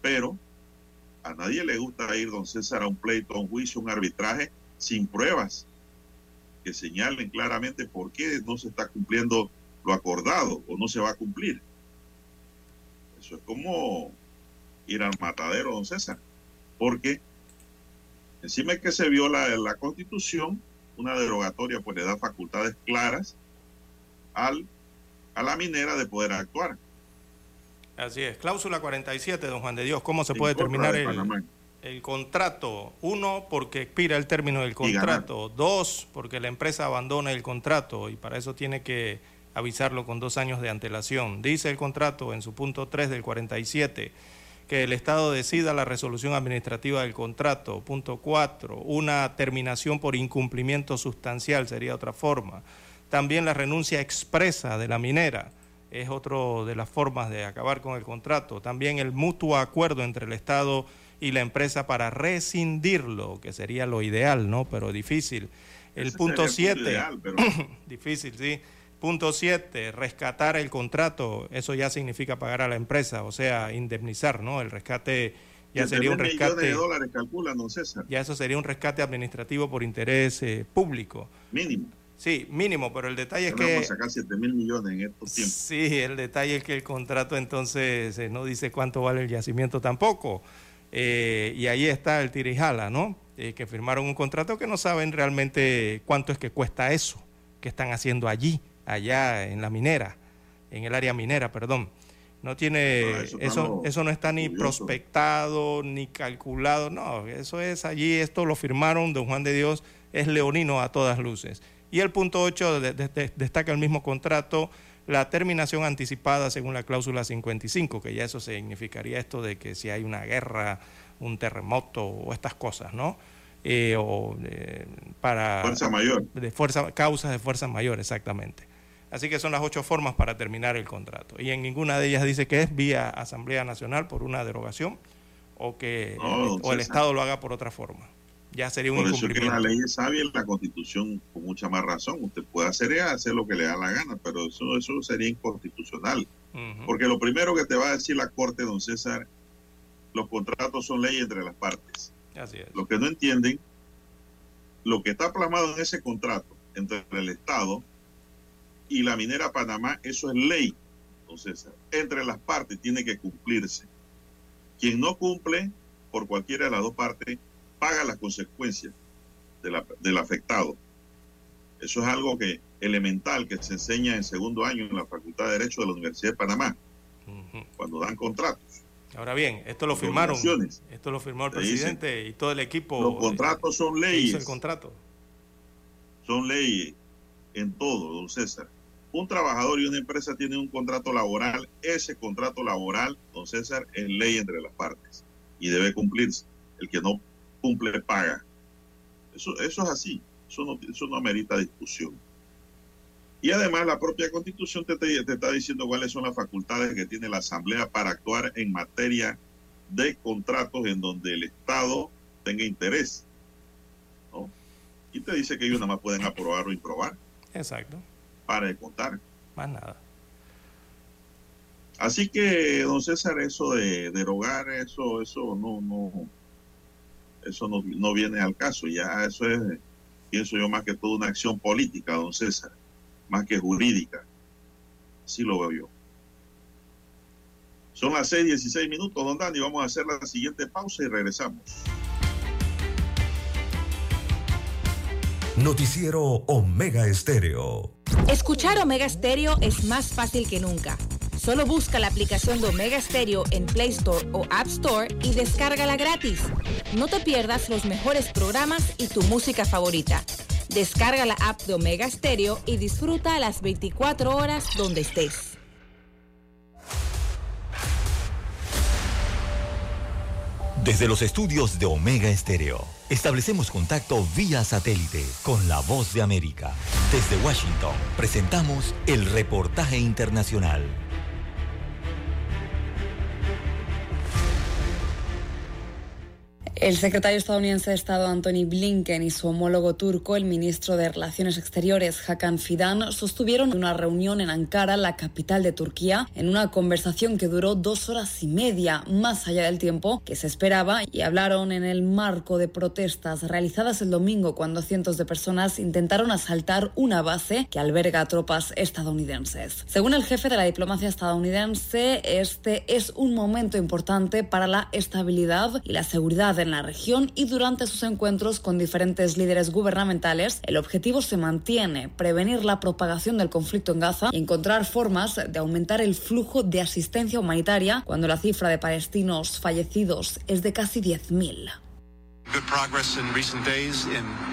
Pero a nadie le gusta ir, don César, a un pleito, a un juicio, un arbitraje sin pruebas que señalen claramente por qué no se está cumpliendo lo acordado o no se va a cumplir. Eso es como ir al matadero, don César, porque encima de que se viola la constitución, una derogatoria pues le da facultades claras al, a la minera de poder actuar. Así es. Cláusula 47, don Juan de Dios. ¿Cómo se en puede terminar el, Panamá. El contrato? Uno, porque expira el término del contrato. Dos, porque la empresa abandona el contrato y para eso tiene que avisarlo con dos años de antelación. Dice el contrato en su punto 3 del 47 que el Estado decida la resolución administrativa del contrato. Punto 4, una terminación por incumplimiento sustancial sería otra forma. También la renuncia expresa de la minera es otro de las formas de acabar con el contrato. También el mutuo acuerdo entre el Estado y la empresa para rescindirlo, que sería lo ideal, ¿no? Pero difícil. El Ese punto sería el 7, ideal, pero difícil, sí. Punto 7, rescatar el contrato, eso ya significa pagar a la empresa, o sea, indemnizar, ¿no? El rescate ya 7 sería un rescate, de dólares calculan, don César, ya eso sería un rescate administrativo por interés eh, público. mínimo. Sí, mínimo, pero el detalle es que... Vamos a sacar 7 mil millones en estos tiempos. Sí, el detalle es que el contrato entonces eh, no dice cuánto vale el yacimiento tampoco. Eh, y ahí está el tirijala, ¿no? Eh, que firmaron un contrato que no saben realmente cuánto es que cuesta eso que están haciendo allí, allá en la minera, en el área minera, perdón. No tiene, eso, eso, no está ni prospectado, ni calculado, no, eso es allí, esto lo firmaron, don Juan de Dios es leonino a todas luces. Y el punto 8 destaca el mismo contrato, la terminación anticipada según la cláusula 55, que ya eso significaría esto de que si hay una guerra, un terremoto o estas cosas, ¿no? Eh, o eh, para... Fuerza mayor. De fuerza, causas de fuerza mayor, exactamente. Así que son las ocho formas para terminar el contrato. Y en ninguna de ellas dice que es vía Asamblea Nacional por una derogación o que o el Estado lo haga por otra forma ya sería un Por eso que la ley es sabia la constitución con mucha más razón. Usted puede hacer hacer lo que le da la gana, pero eso, eso sería inconstitucional. Porque lo primero que te va a decir la Corte, don César, los contratos son ley entre las partes. Así es. Lo que no entienden, lo que está plasmado en ese contrato entre el Estado y la minera Panamá, eso es ley, don César. Entre las partes tiene que cumplirse. Quien no cumple, por cualquiera de las dos partes, paga las consecuencias del afectado. Eso es algo que elemental que se enseña en segundo año en la Facultad de Derecho de la Universidad de Panamá, cuando dan contratos. Ahora bien, esto lo firmaron, esto lo firmó el presidente y todo el equipo. Los contratos son leyes. el contrato. Son leyes en todo, don César. Un trabajador y una empresa tienen un contrato laboral. Ese contrato laboral, don César, es ley entre las partes y debe cumplirse. El que no cumple, paga. Eso, eso es así, eso no, eso no amerita discusión. Y además la propia constitución te, te, está diciendo cuáles son las facultades que tiene la Asamblea para actuar en materia de contratos en donde el Estado tenga interés. ¿no? Y te dice que ellos nada más pueden aprobar o improbar. Exacto. Para de contar. Más nada. Así que, don César, eso de derogar, eso, eso no, no, eso no, viene al caso, ya eso es, pienso yo, más que todo una acción política, don César, más que jurídica. Así lo veo yo. Son las 6:16 minutos, don Dani. Vamos a hacer la siguiente pausa y regresamos. Noticiero Omega Estéreo. Escuchar Omega Estéreo es más fácil que nunca. Solo busca la aplicación de Omega Stereo en Play Store o App Store y descárgala gratis. No te pierdas los mejores programas y tu música favorita. Descarga la app de Omega Stereo y disfruta las 24 horas donde estés. Desde los estudios de Omega Estéreo, establecemos contacto vía satélite con la voz de América. Desde Washington, presentamos el reportaje internacional. El secretario estadounidense de Estado Anthony Blinken y su homólogo turco, el ministro de Relaciones Exteriores Hakan Fidan, sostuvieron una reunión en Ankara, la capital de Turquía, en una conversación que duró dos horas y media, más allá del tiempo que se esperaba, y hablaron en el marco de protestas realizadas el domingo cuando cientos de personas intentaron asaltar una base que alberga tropas estadounidenses. Según el jefe de la diplomacia estadounidense, este es un momento importante para la estabilidad y la seguridad de en la región y durante sus encuentros con diferentes líderes gubernamentales, el objetivo se mantiene, prevenir la propagación del conflicto en Gaza y encontrar formas de aumentar el flujo de asistencia humanitaria cuando la cifra de palestinos fallecidos es de casi 10.000.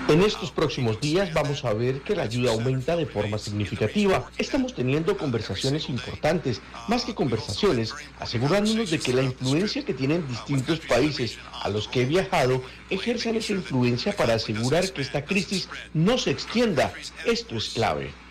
En estos próximos días vamos a ver que la ayuda aumenta de forma significativa. Estamos teniendo conversaciones importantes, más que conversaciones, asegurándonos de que la influencia que tienen distintos países a los que he viajado ejerzan esa influencia para asegurar que esta crisis no se extienda. Esto es clave.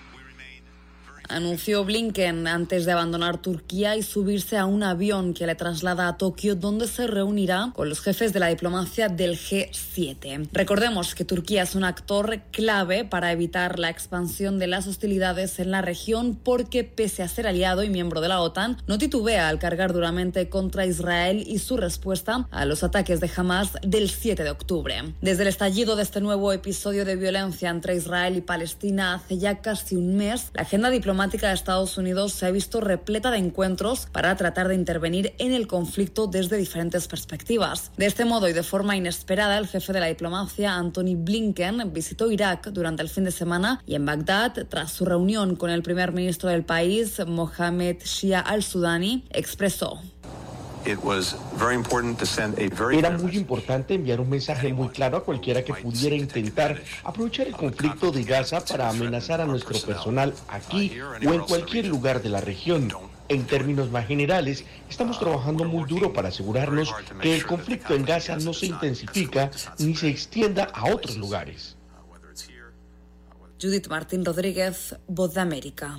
Anunció Blinken antes de abandonar Turquía y subirse a un avión que le traslada a Tokio, donde se reunirá con los jefes de la diplomacia del G7. Recordemos que Turquía es un actor clave para evitar la expansión de las hostilidades en la región porque pese a ser aliado y miembro de la OTAN, no titubea al cargar duramente contra Israel y su respuesta a los ataques de Hamas del 7 de octubre. Desde el estallido de este nuevo episodio de violencia entre Israel y Palestina hace ya casi un mes, la agenda diplomática de Estados Unidos se ha visto repleta de encuentros para tratar de intervenir en el conflicto desde diferentes perspectivas. De este modo y de forma inesperada, el jefe de la diplomacia, Anthony Blinken, visitó Irak durante el fin de semana y en Bagdad, tras su reunión con el primer ministro del país, Mohamed Shia al-Sudani, expresó. Era muy importante enviar un mensaje muy claro a cualquiera que pudiera intentar aprovechar el conflicto de Gaza para amenazar a nuestro personal aquí o en cualquier lugar de la región. En términos más generales, estamos trabajando muy duro para asegurarnos que el conflicto en Gaza no se intensifica ni se extienda a otros lugares. Judith Martín Rodríguez, Voz de América.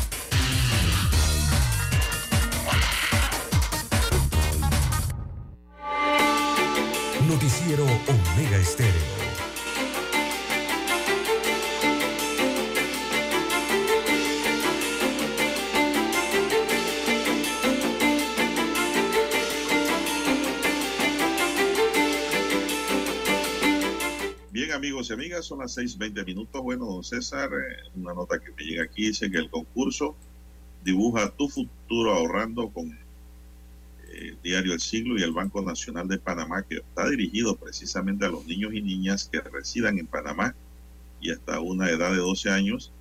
Noticiero Omega Estéreo. Bien, amigos y amigas, son las 6:20 minutos. Bueno, don César, eh, una nota que me llega aquí dice que el concurso dibuja tu futuro ahorrando con el diario El Siglo y el Banco Nacional de Panamá, que está dirigido precisamente a los niños y niñas que residan en Panamá y hasta una edad de 12 años.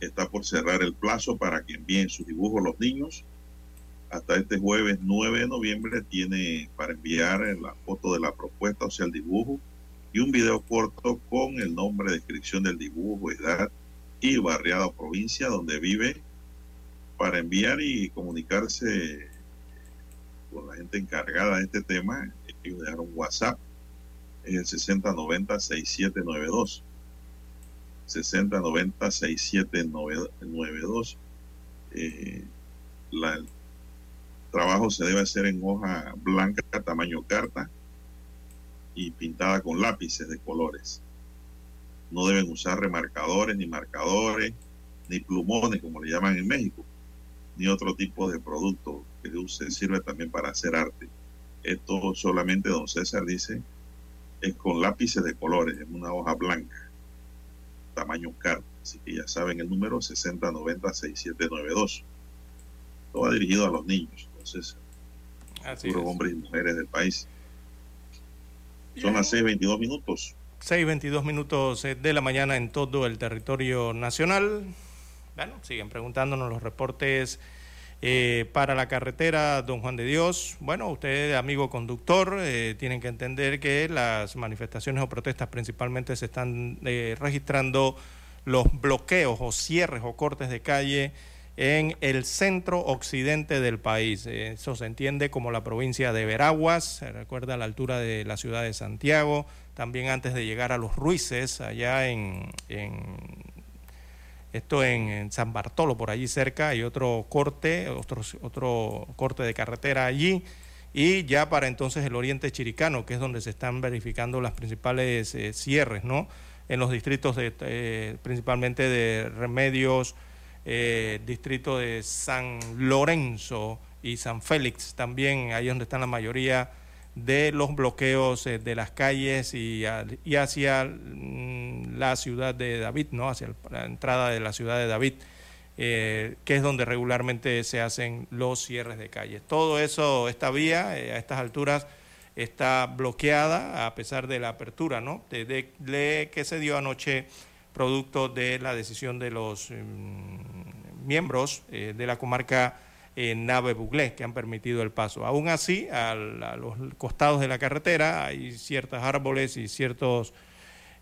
Está por cerrar el plazo para que envíen sus dibujos los niños. Hasta este jueves 9 de noviembre tiene para enviar la foto de la propuesta, o sea, el dibujo, y un video corto con el nombre, descripción del dibujo, edad y barriada o provincia donde vive para enviar y comunicarse con la gente encargada de este tema. Ellos dejaron WhatsApp en el 6090-6792. 6090-6792. Eh, el trabajo se debe hacer en hoja blanca, tamaño carta y pintada con lápices de colores. No deben usar remarcadores, ni marcadores, ni plumones, como le llaman en México, ni otro tipo de producto que se sirve también para hacer arte. Esto solamente, don César dice, es con lápices de colores, en una hoja blanca, tamaño carta. Así que ya saben el número 6090-6792. Todo va dirigido a los niños, entonces, los hombres y mujeres del país. Son las 6.22 minutos. 6.22 minutos de la mañana en todo el territorio nacional. Bueno, siguen preguntándonos los reportes eh, para la carretera Don Juan de Dios. Bueno, usted, amigo conductor, eh, tienen que entender que las manifestaciones o protestas principalmente se están eh, registrando los bloqueos o cierres o cortes de calle en el centro occidente del país. Eso se entiende como la provincia de Veraguas, se recuerda a la altura de la ciudad de Santiago, también antes de llegar a los Ruices, allá en, esto en, San Bartolo, por allí cerca, hay otro corte, otro, otro corte de carretera allí. Y ya para entonces el oriente chiricano, que es donde se están verificando las principales eh, cierres, ¿no? En los distritos eh, principalmente de Remedios, eh, distrito de San Lorenzo y San Félix también, ahí es donde están la mayoría de los bloqueos eh, de las calles y, hacia mm, la ciudad de David, ¿no? hacia la entrada de la ciudad de David, eh, que es donde regularmente se hacen los cierres de calles. Todo eso, esta vía eh, a estas alturas está bloqueada a pesar de la apertura ¿no? de, que se dio anoche producto de la decisión de los mm, miembros de la comarca en Nave Buglé, que han permitido el paso. Aún así, a los costados de la carretera hay ciertos árboles y ciertos,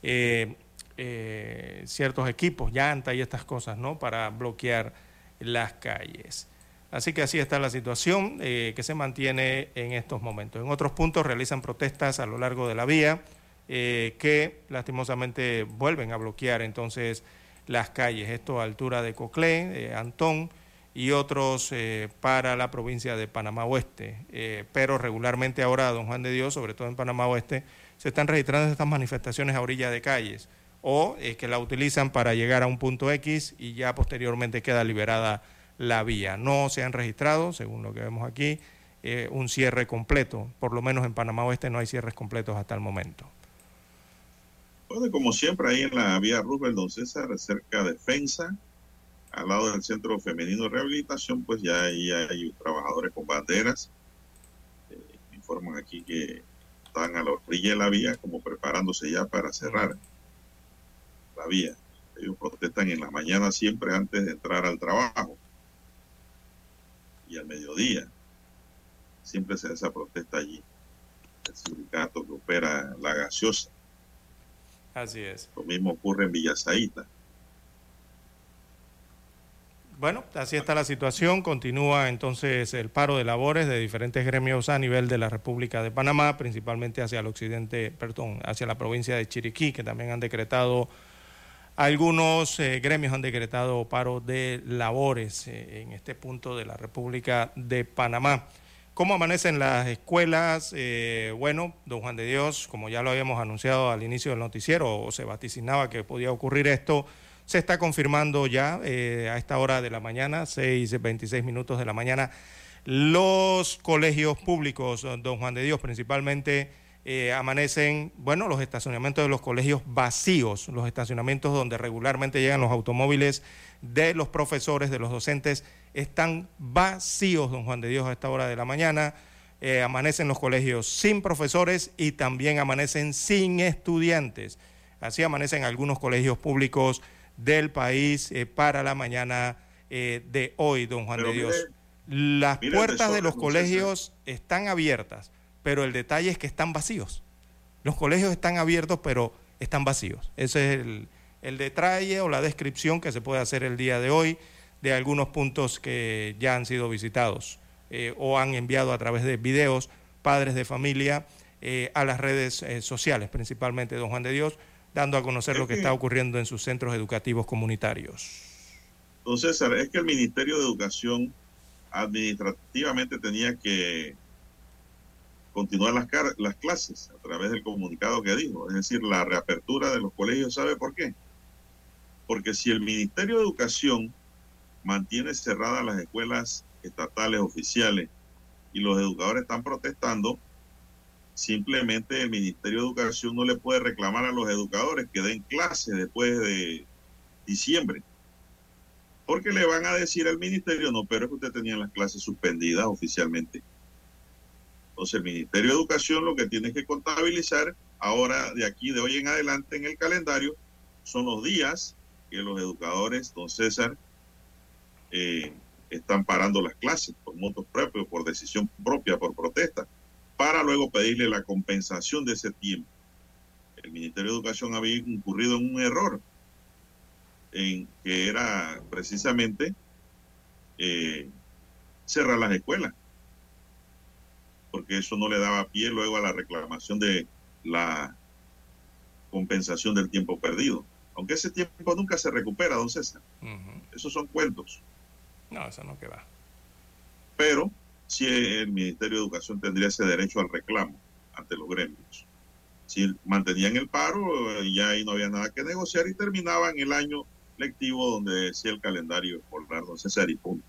eh, eh, ciertos equipos, llanta y estas cosas, ¿no? Para bloquear las calles. Así que así está la situación eh, que se mantiene en estos momentos. En otros puntos realizan protestas a lo largo de la vía que lastimosamente vuelven a bloquear entonces las calles. Esto a altura de Coclé, Antón, y otros eh, para la provincia de Panamá Oeste. Eh, pero regularmente ahora, don Juan de Dios, sobre todo en Panamá Oeste, se están registrando estas manifestaciones a orilla de calles o eh, que la utilizan para llegar a un punto X y ya posteriormente queda liberada la vía. No se han registrado, según lo que vemos aquí, un cierre completo. Por lo menos en Panamá Oeste no hay cierres completos hasta el momento. Bueno, como siempre, ahí en la vía Rubén, don César, cerca de Defensa, al lado del Centro Femenino de Rehabilitación, pues ya ahí hay trabajadores con banderas. Eh, informan aquí que están a la orilla de la vía como preparándose ya para cerrar la vía. Ellos protestan en la mañana siempre antes de entrar al trabajo y al mediodía. Siempre se hace esa protesta allí. El sindicato que opera la gaseosa. Así es. Lo mismo ocurre en Villasaita. Bueno, así está la situación. Continúa entonces el paro de labores de diferentes gremios a nivel de la República de Panamá, principalmente hacia el occidente, perdón, hacia la provincia de Chiriquí, que también han decretado, algunos eh, gremios han decretado paro de labores eh, en este punto de la República de Panamá. ¿Cómo amanecen las escuelas? Eh, bueno, don Juan de Dios, como ya lo habíamos anunciado al inicio del noticiero, o se vaticinaba que podía ocurrir esto, se está confirmando ya eh, a esta hora de la mañana, 6.26 minutos de la mañana, los colegios públicos, don Juan de Dios, principalmente eh, amanecen, bueno, los estacionamientos de los colegios vacíos, los estacionamientos donde regularmente llegan los automóviles de los profesores, de los docentes, están vacíos, don Juan de Dios, a esta hora de la mañana. Eh, amanecen los colegios sin profesores y también amanecen sin estudiantes. Así amanecen algunos colegios públicos del país eh, para la mañana eh, de hoy, don Juan de Dios. Las puertas de los colegios están abiertas, pero el detalle es que están vacíos. Los colegios están abiertos, pero están vacíos. Ese es el, el detalle o la descripción que se puede hacer el día de hoy de algunos puntos que ya han sido visitados eh, o han enviado a través de videos padres de familia a las redes sociales, principalmente don Juan de Dios, dando a conocer lo que, está ocurriendo en sus centros educativos comunitarios. Don César, es que el Ministerio de Educación administrativamente tenía que continuar las, las clases a través del comunicado que dijo, es decir, la reapertura de los colegios. ¿Sabe por qué? Porque si el Ministerio de Educación mantiene cerradas las escuelas estatales oficiales y los educadores están protestando, Simplemente el Ministerio de Educación no le puede reclamar a los educadores que den clases después de diciembre. Porque le van a decir al ministerio, no, pero es que usted tenía las clases suspendidas oficialmente. Entonces el Ministerio de Educación lo que tiene que contabilizar ahora, de aquí, de hoy en adelante en el calendario, son los días que los educadores, don César, eh, están parando las clases por motos propios, por decisión propia, por protesta para luego pedirle la compensación de ese tiempo. El Ministerio de Educación había incurrido en un error, en que era precisamente eh, cerrar las escuelas, porque eso no le daba pie luego a la reclamación de la compensación del tiempo perdido. Aunque ese tiempo nunca se recupera, don César. Esos son cuentos. No, eso no queda. Pero si el Ministerio de Educación tendría ese derecho al reclamo ante los gremios. Si mantenían el paro, ya ahí no había nada que negociar y terminaban el año lectivo donde decía el calendario escolar, don César, y punto.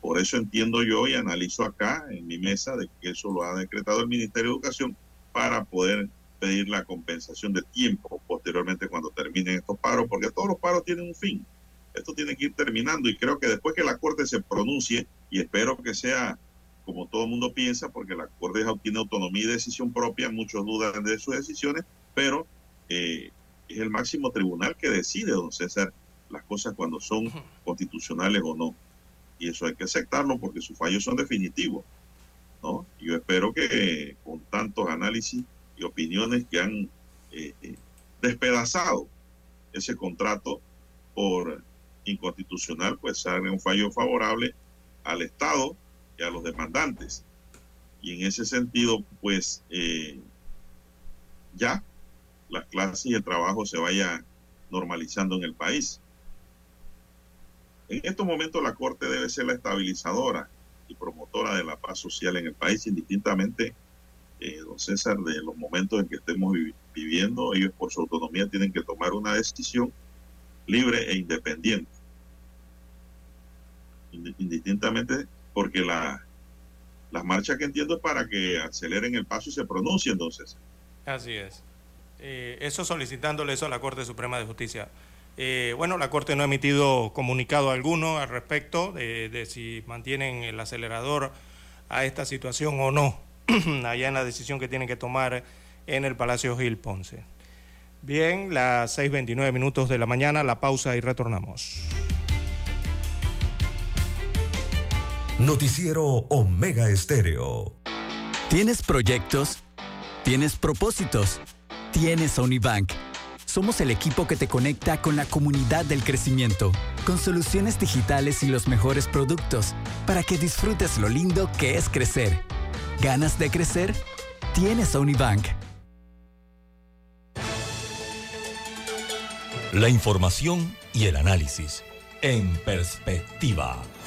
Por eso entiendo yo y analizo acá en mi mesa de que eso lo ha decretado el Ministerio de Educación para poder pedir la compensación de tiempo posteriormente cuando terminen estos paros, porque todos los paros tienen un fin. Esto tiene que ir terminando y creo que después que la Corte se pronuncie, y espero que sea como todo el mundo piensa, porque la Corte tiene autonomía y decisión propia, muchos dudan de sus decisiones, pero eh, es el máximo tribunal que decide, don César, las cosas cuando son constitucionales o no. Y eso hay que aceptarlo porque sus fallos son definitivos. ¿no? Yo espero que con tantos análisis y opiniones que han eh, eh, despedazado ese contrato por inconstitucional, pues salga un fallo favorable al Estado y a los demandantes. Y en ese sentido, pues eh, ya las clases y el trabajo se vaya normalizando en el país. En estos momentos la Corte debe ser la estabilizadora y promotora de la paz social en el país, indistintamente, eh, don César, de los momentos en que estemos viviendo. Ellos por su autonomía tienen que tomar una decisión libre e independiente. Indistintamente, porque la, las marchas que entiendo para que aceleren el paso y se pronuncien, entonces. Así es. Eh, eso solicitándole eso a la Corte Suprema de Justicia. Eh, bueno, la Corte no ha emitido comunicado alguno al respecto de, si mantienen el acelerador a esta situación o no, allá en la decisión que tienen que tomar en el Palacio Gil Ponce. Bien, las 6.29 minutos de la mañana, la pausa y retornamos. Noticiero Omega Estéreo. ¿Tienes proyectos? ¿Tienes propósitos? Tienes Unibank somos el equipo que te conecta con la comunidad del crecimiento, con soluciones digitales y los mejores productos, para que disfrutes lo lindo que es crecer. ¿Ganas de crecer? Tienes Unibank. La información y el análisis. En perspectiva.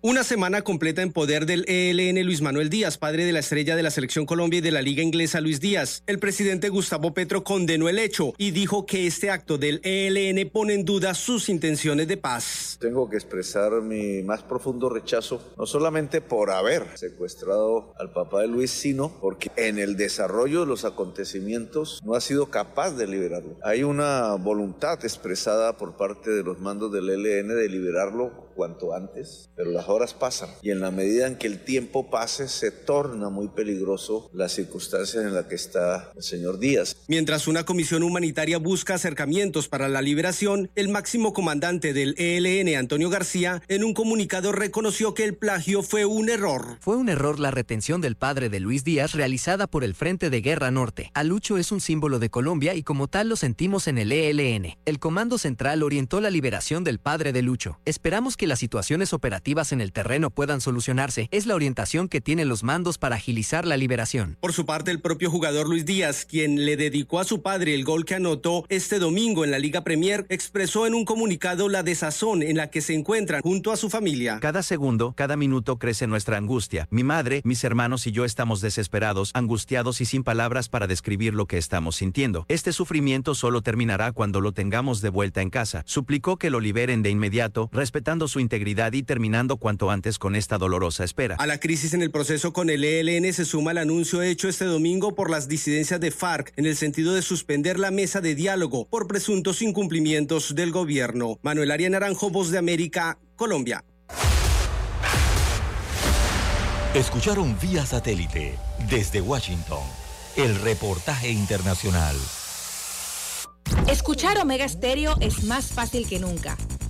Una semana completa en poder del ELN Luis Manuel Díaz, padre de la estrella de la selección Colombia y de la liga inglesa Luis Díaz. El presidente Gustavo Petro condenó el hecho y dijo que este acto del ELN pone en duda sus intenciones de paz. Tengo que expresar mi más profundo rechazo, no solamente por haber secuestrado al papá de Luis, sino porque en el desarrollo de los acontecimientos no ha sido capaz de liberarlo. Hay una voluntad expresada por parte de los mandos del ELN de liberarlo cuanto antes, pero las horas pasan y en la medida en que el tiempo pase se torna muy peligroso las circunstancias en las que está el señor Díaz. Mientras una comisión humanitaria busca acercamientos para la liberación, el máximo comandante del ELN, Antonio García, en un comunicado reconoció que el plagio fue un error. Fue un error la retención del padre de Luis Díaz realizada por el Frente de Guerra Norte. Alucho es un símbolo de Colombia y como tal lo sentimos en el ELN. El Comando Central orientó la liberación del padre de Lucho. Esperamos que las situaciones operativas en el terreno puedan solucionarse es la orientación que tienen los mandos para agilizar la liberación. Por su parte, el propio jugador Luis Díaz, quien le dedicó a su padre el gol que anotó este domingo en la Liga Premier, expresó en un comunicado la desazón en la que se encuentran junto a su familia. Cada segundo, cada minuto crece nuestra angustia. Mi madre, mis hermanos y yo estamos desesperados, angustiados y sin palabras para describir lo que estamos sintiendo. Este sufrimiento solo terminará cuando lo tengamos de vuelta en casa. Suplicó que lo liberen de inmediato, respetando su integridad y terminando cuanto antes con esta dolorosa espera. A la crisis en el proceso con el ELN se suma el anuncio hecho este domingo por las disidencias de FARC en el sentido de suspender la mesa de diálogo por presuntos incumplimientos del gobierno. Manuel Arias Naranjo, Voz de América, Colombia. Escucharon vía satélite desde Washington el reportaje internacional. Escuchar Omega Stereo es más fácil que nunca.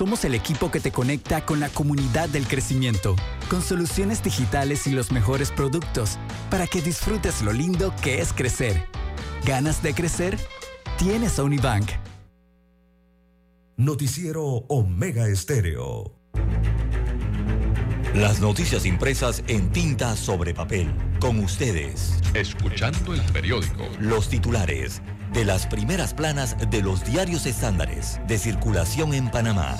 Somos el equipo que te conecta con la comunidad del crecimiento, con soluciones digitales y los mejores productos, para que disfrutes lo lindo que es crecer. ¿Ganas de crecer? Tienes a Unibank. Noticiero Omega Estéreo. Las noticias impresas en tinta sobre papel. Con ustedes. Escuchando el periódico. Los titulares de las primeras planas de los diarios estándares de circulación en Panamá.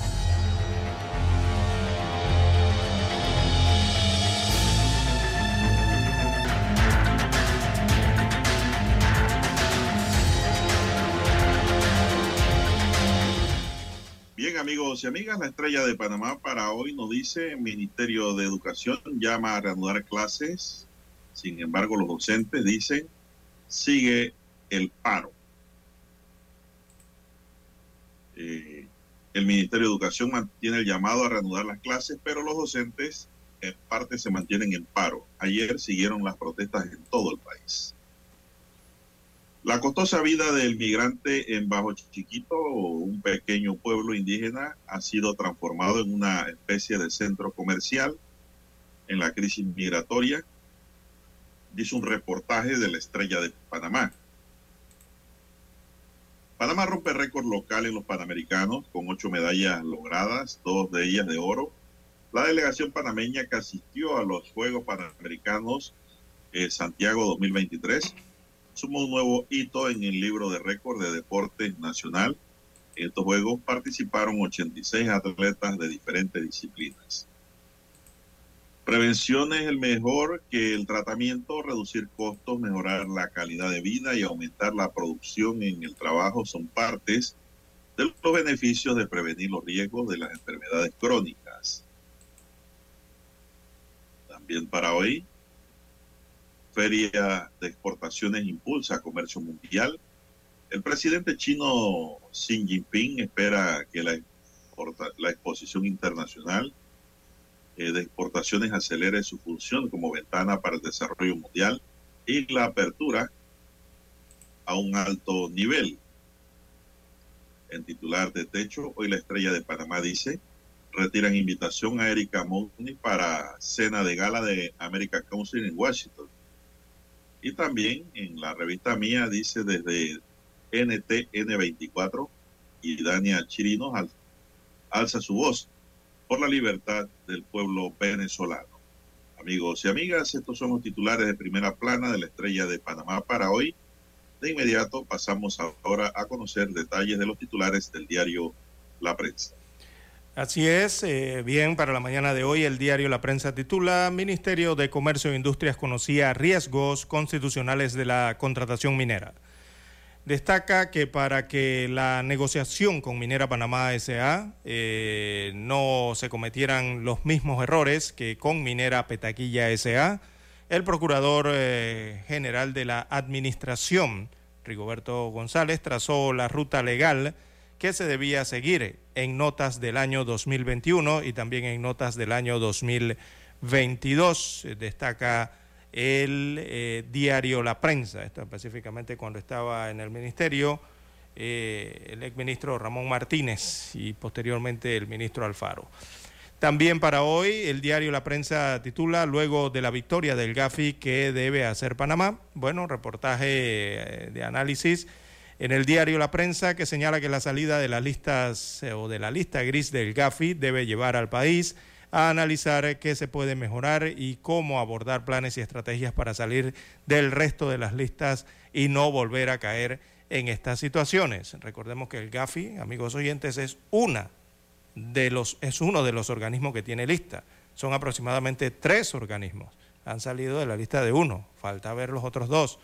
Bien, amigos y amigas, la estrella de Panamá para hoy nos dice, Ministerio de Educación llama a reanudar clases, sin embargo los docentes dicen, sigue el paro. Eh, el Ministerio de Educación mantiene el llamado a reanudar las clases, pero los docentes en parte se mantienen en paro. Ayer siguieron las protestas en todo el país. La costosa vida del migrante en Bajo Chiquito, un pequeño pueblo indígena, ha sido transformado en una especie de centro comercial en la crisis migratoria, dice un reportaje de la Estrella de Panamá. Panamá rompe récord local en los Panamericanos con ocho medallas logradas, dos de ellas de oro. La delegación panameña que asistió a los Juegos Panamericanos eh, Santiago 2023 sumó un nuevo hito en el libro de récord de deporte nacional. En estos Juegos participaron 86 atletas de diferentes disciplinas. Prevención es el mejor que el tratamiento, reducir costos, mejorar la calidad de vida y aumentar la producción en el trabajo son partes de los beneficios de prevenir los riesgos de las enfermedades crónicas. También para hoy, Feria de Exportaciones impulsa comercio mundial. El presidente chino Xi Jinping espera que la, la exposición internacional de exportaciones acelere su función como ventana para el desarrollo mundial y la apertura a un alto nivel. En titular de techo, hoy la estrella de Panamá dice, retiran invitación a Erika Mooney para cena de gala de America Council en Washington. Y también en la revista mía dice desde NTN24 y Dania Chirinos alza su voz por la libertad del pueblo venezolano. Amigos y amigas, estos son los titulares de primera plana de la estrella de Panamá para hoy. De inmediato pasamos ahora a conocer detalles de los titulares del diario La Prensa. Así es, eh, bien, para la mañana de hoy el diario La Prensa titula Ministerio de Comercio e Industrias conocía riesgos constitucionales de la contratación minera. Destaca que para que la negociación con Minera Panamá SA eh, no se cometieran los mismos errores que con Minera Petaquilla SA, el Procurador eh, General de la Administración, Rigoberto González, trazó la ruta legal que se debía seguir en notas del año 2021 y también en notas del año 2022. Destaca el eh, diario La Prensa, esto específicamente cuando estaba en el ministerio, eh, el exministro Ramón Martínez y posteriormente el ministro Alfaro. También para hoy el diario La Prensa titula Luego de la victoria del Gafi, ¿qué debe hacer Panamá? Bueno, reportaje eh, de análisis en el diario La Prensa que señala que la salida de las listas o de la lista gris del Gafi debe llevar al país a analizar qué se puede mejorar y cómo abordar planes y estrategias para salir del resto de las listas y no volver a caer en estas situaciones. Recordemos que el GAFI, amigos oyentes, es una de los es uno de los organismos que tiene lista. Son aproximadamente tres organismos. Han salido de la lista de uno. Falta ver los otros dos.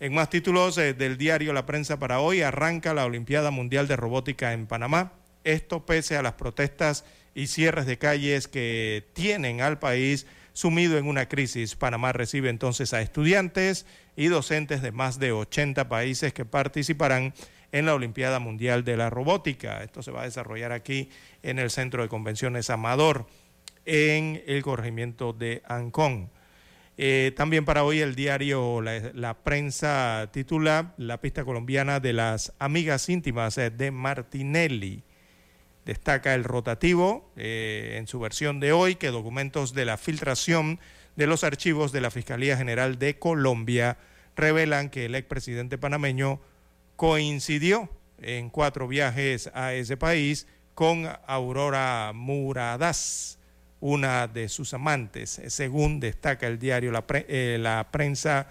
En más títulos eh, del diario La Prensa para hoy, arranca la Olimpiada Mundial de Robótica en Panamá. Esto pese a las protestas y cierres de calles que tienen al país sumido en una crisis. Panamá recibe entonces a estudiantes y docentes de más de 80 países que participarán en la Olimpiada Mundial de la Robótica. Esto se va a desarrollar aquí en el Centro de Convenciones Amador. en el corregimiento de Ancón. Eh, también para hoy el diario la, Prensa titula La pista colombiana de las amigas íntimas de Martinelli. Destaca el rotativo eh, en su versión de hoy que documentos de la filtración de los archivos de la Fiscalía General de Colombia revelan que el expresidente panameño coincidió en cuatro viajes a ese país con Aurora Muradas una de sus amantes, según destaca el diario la, eh, la, Prensa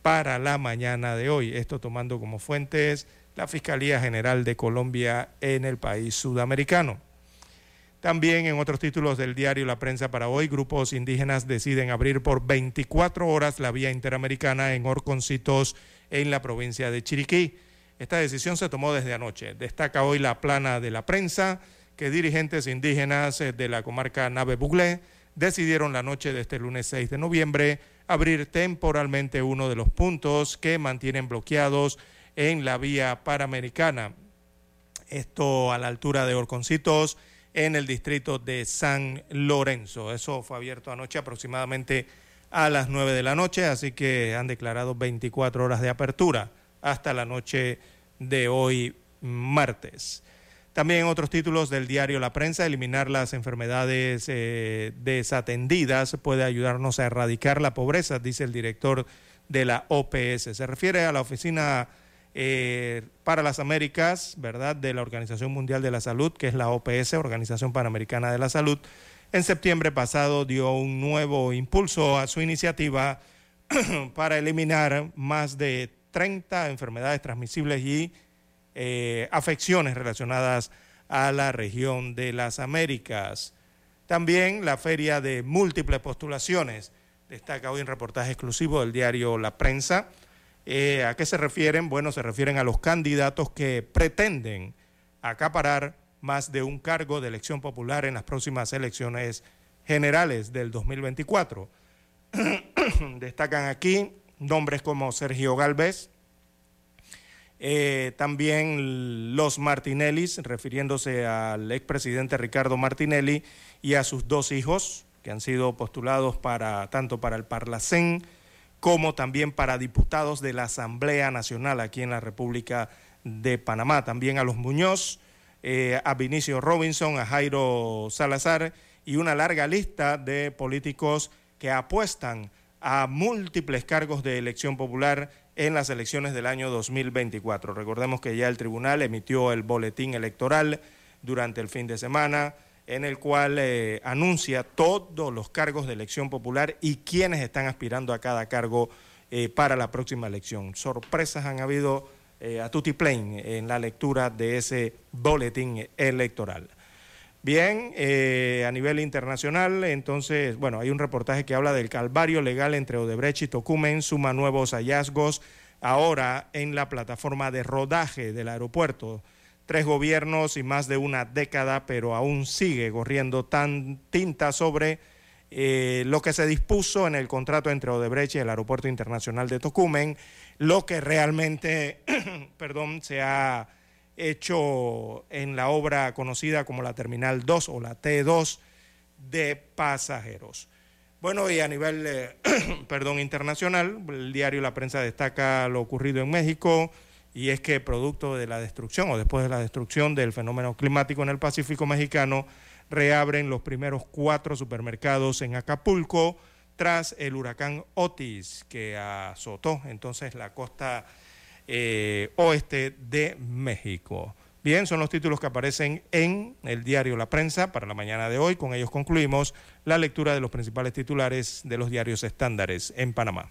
para la mañana de hoy. Esto tomando como fuentes la Fiscalía General de Colombia en el país sudamericano. También en otros títulos del diario La Prensa para hoy, grupos indígenas deciden abrir por 24 horas la vía interamericana en Orconcitos, en la provincia de Chiriquí. Esta decisión se tomó desde anoche. Destaca hoy la plana de la prensa que dirigentes indígenas eh, de la comarca Nave Buglé decidieron la noche de este lunes 6 de noviembre abrir temporalmente uno de los puntos que mantienen bloqueados en la vía panamericana. Esto a la altura de Orconcitos, en el distrito de San Lorenzo. Eso fue abierto anoche aproximadamente a las 9 de la noche, así que han declarado 24 horas de apertura hasta la noche de hoy martes. También otros títulos del diario La Prensa, eliminar las enfermedades eh, desatendidas puede ayudarnos a erradicar la pobreza, dice el director de la OPS. Se refiere a la Oficina eh, para las Américas, ¿verdad?, de la Organización Mundial de la Salud, que es la OPS, Organización Panamericana de la Salud. En septiembre pasado dio un nuevo impulso a su iniciativa para eliminar más de 30 enfermedades transmisibles y eh, afecciones relacionadas a la región de las Américas. También la feria de múltiples postulaciones. Destaca hoy un reportaje exclusivo del diario La Prensa. Eh, ¿A qué se refieren? Bueno, se refieren a los candidatos que pretenden acaparar más de un cargo de elección popular en las próximas elecciones generales del 2024. Destacan aquí nombres como Sergio Galvez, eh, también los Martinellis, refiriéndose al expresidente Ricardo Martinelli y a sus dos hijos, que han sido postulados para tanto para el Parlacén como también para diputados de la Asamblea Nacional aquí en la República de Panamá. También a los Muñoz, eh, a Vinicio Robinson, a Jairo Salazar y una larga lista de políticos que apuestan a múltiples cargos de elección popular en las elecciones del año 2024. Recordemos que ya el tribunal emitió el boletín electoral durante el fin de semana en el cual eh, anuncia todos los cargos de elección popular y quienes están aspirando a cada cargo eh, para la próxima elección. Sorpresas han habido eh, a tutti plain en la lectura de ese boletín electoral. Bien, a nivel internacional, entonces, bueno, hay un reportaje que habla del calvario legal entre Odebrecht y Tocumen, suma nuevos hallazgos ahora en la plataforma de rodaje del aeropuerto. Tres gobiernos y más de una década, pero aún sigue corriendo tan tinta sobre eh, lo que se dispuso en el contrato entre Odebrecht y el Aeropuerto Internacional de Tocumen, lo que realmente, perdón, se ha hecho en la obra conocida como la Terminal 2 o la T2 de pasajeros. Bueno, y a nivel, eh, perdón, internacional, el diario La Prensa destaca lo ocurrido en México y es que producto de la destrucción o después de la destrucción del fenómeno climático en el Pacífico mexicano, reabren los primeros cuatro supermercados en Acapulco tras el huracán Otis que azotó entonces la costa eh, oeste de México. Bien, son los títulos que aparecen en el diario La Prensa para la mañana de hoy. Con ellos concluimos la lectura de los principales titulares de los diarios estándares en Panamá.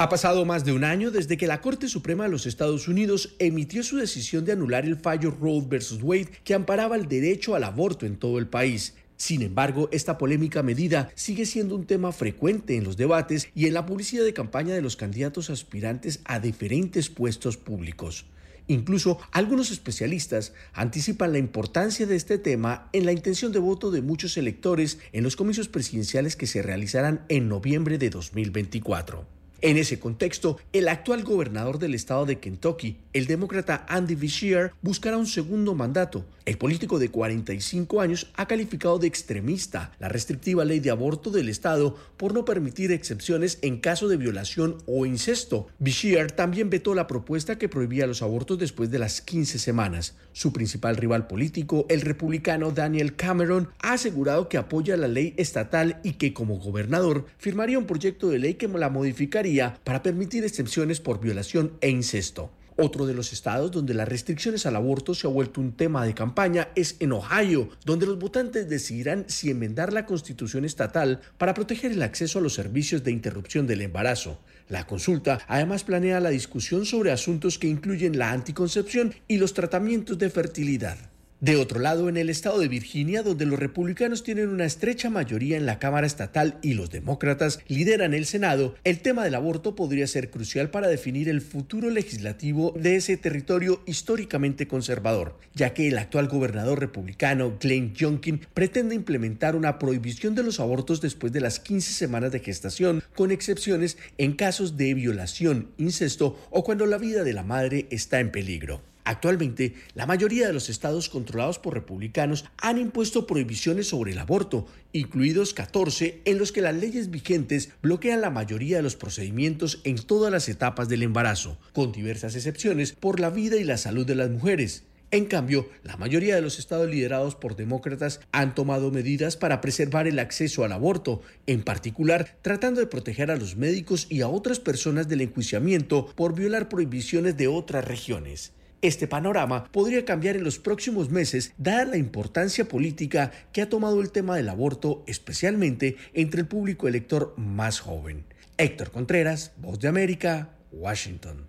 Ha pasado más de un año desde que la Corte Suprema de los Estados Unidos emitió su decisión de anular el fallo Roe vs. Wade que amparaba el derecho al aborto en todo el país. Sin embargo, esta polémica medida sigue siendo un tema frecuente en los debates y en la publicidad de campaña de los candidatos aspirantes a diferentes puestos públicos. Incluso algunos especialistas anticipan la importancia de este tema en la intención de voto de muchos electores en los comicios presidenciales que se realizarán en noviembre de 2024. En ese contexto, el actual gobernador del estado de Kentucky, el demócrata Andy Beshear, buscará un segundo mandato. El político de 45 años ha calificado de extremista la restrictiva ley de aborto del estado por no permitir excepciones en caso de violación o incesto. Beshear también vetó la propuesta que prohibía los abortos después de las 15 semanas. Su principal rival político, el republicano Daniel Cameron, ha asegurado que apoya la ley estatal y que como gobernador firmaría un proyecto de ley que la modificaría para permitir excepciones por violación e incesto. Otro de los estados donde las restricciones al aborto se ha vuelto un tema de campaña es en Ohio, donde los votantes decidirán si enmendar la constitución estatal para proteger el acceso a los servicios de interrupción del embarazo. La consulta además planea la discusión sobre asuntos que incluyen la anticoncepción y los tratamientos de fertilidad. De otro lado, en el estado de Virginia, donde los republicanos tienen una estrecha mayoría en la Cámara Estatal y los demócratas lideran el Senado, el tema del aborto podría ser crucial para definir el futuro legislativo de ese territorio históricamente conservador, ya que el actual gobernador republicano Glenn Youngkin pretende implementar una prohibición de los abortos después de las 15 semanas de gestación, con excepciones en casos de violación, incesto o cuando la vida de la madre está en peligro. Actualmente, la mayoría de los estados controlados por republicanos han impuesto prohibiciones sobre el aborto, incluidos 14 en los que las leyes vigentes bloquean la mayoría de los procedimientos en todas las etapas del embarazo, con diversas excepciones por la vida y la salud de las mujeres. En cambio, la mayoría de los estados liderados por demócratas han tomado medidas para preservar el acceso al aborto, en particular tratando de proteger a los médicos y a otras personas del enjuiciamiento por violar prohibiciones de otras regiones. Este panorama podría cambiar en los próximos meses, dada la importancia política que ha tomado el tema del aborto, especialmente entre el público elector más joven. Héctor Contreras, Voz de América, Washington.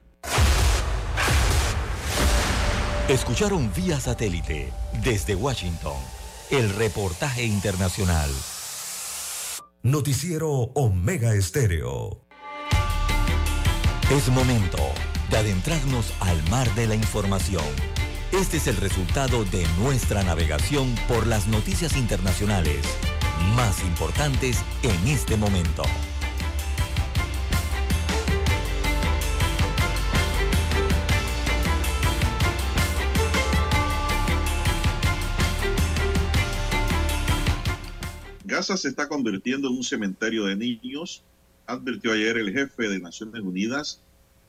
Escucharon vía satélite desde Washington el reportaje internacional. Noticiero Omega Estéreo. Es momento de adentrarnos al mar de la información. Este es el resultado de nuestra navegación por las noticias internacionales más importantes en este momento. Gaza se está convirtiendo en un cementerio de niños, advirtió ayer el jefe de Naciones Unidas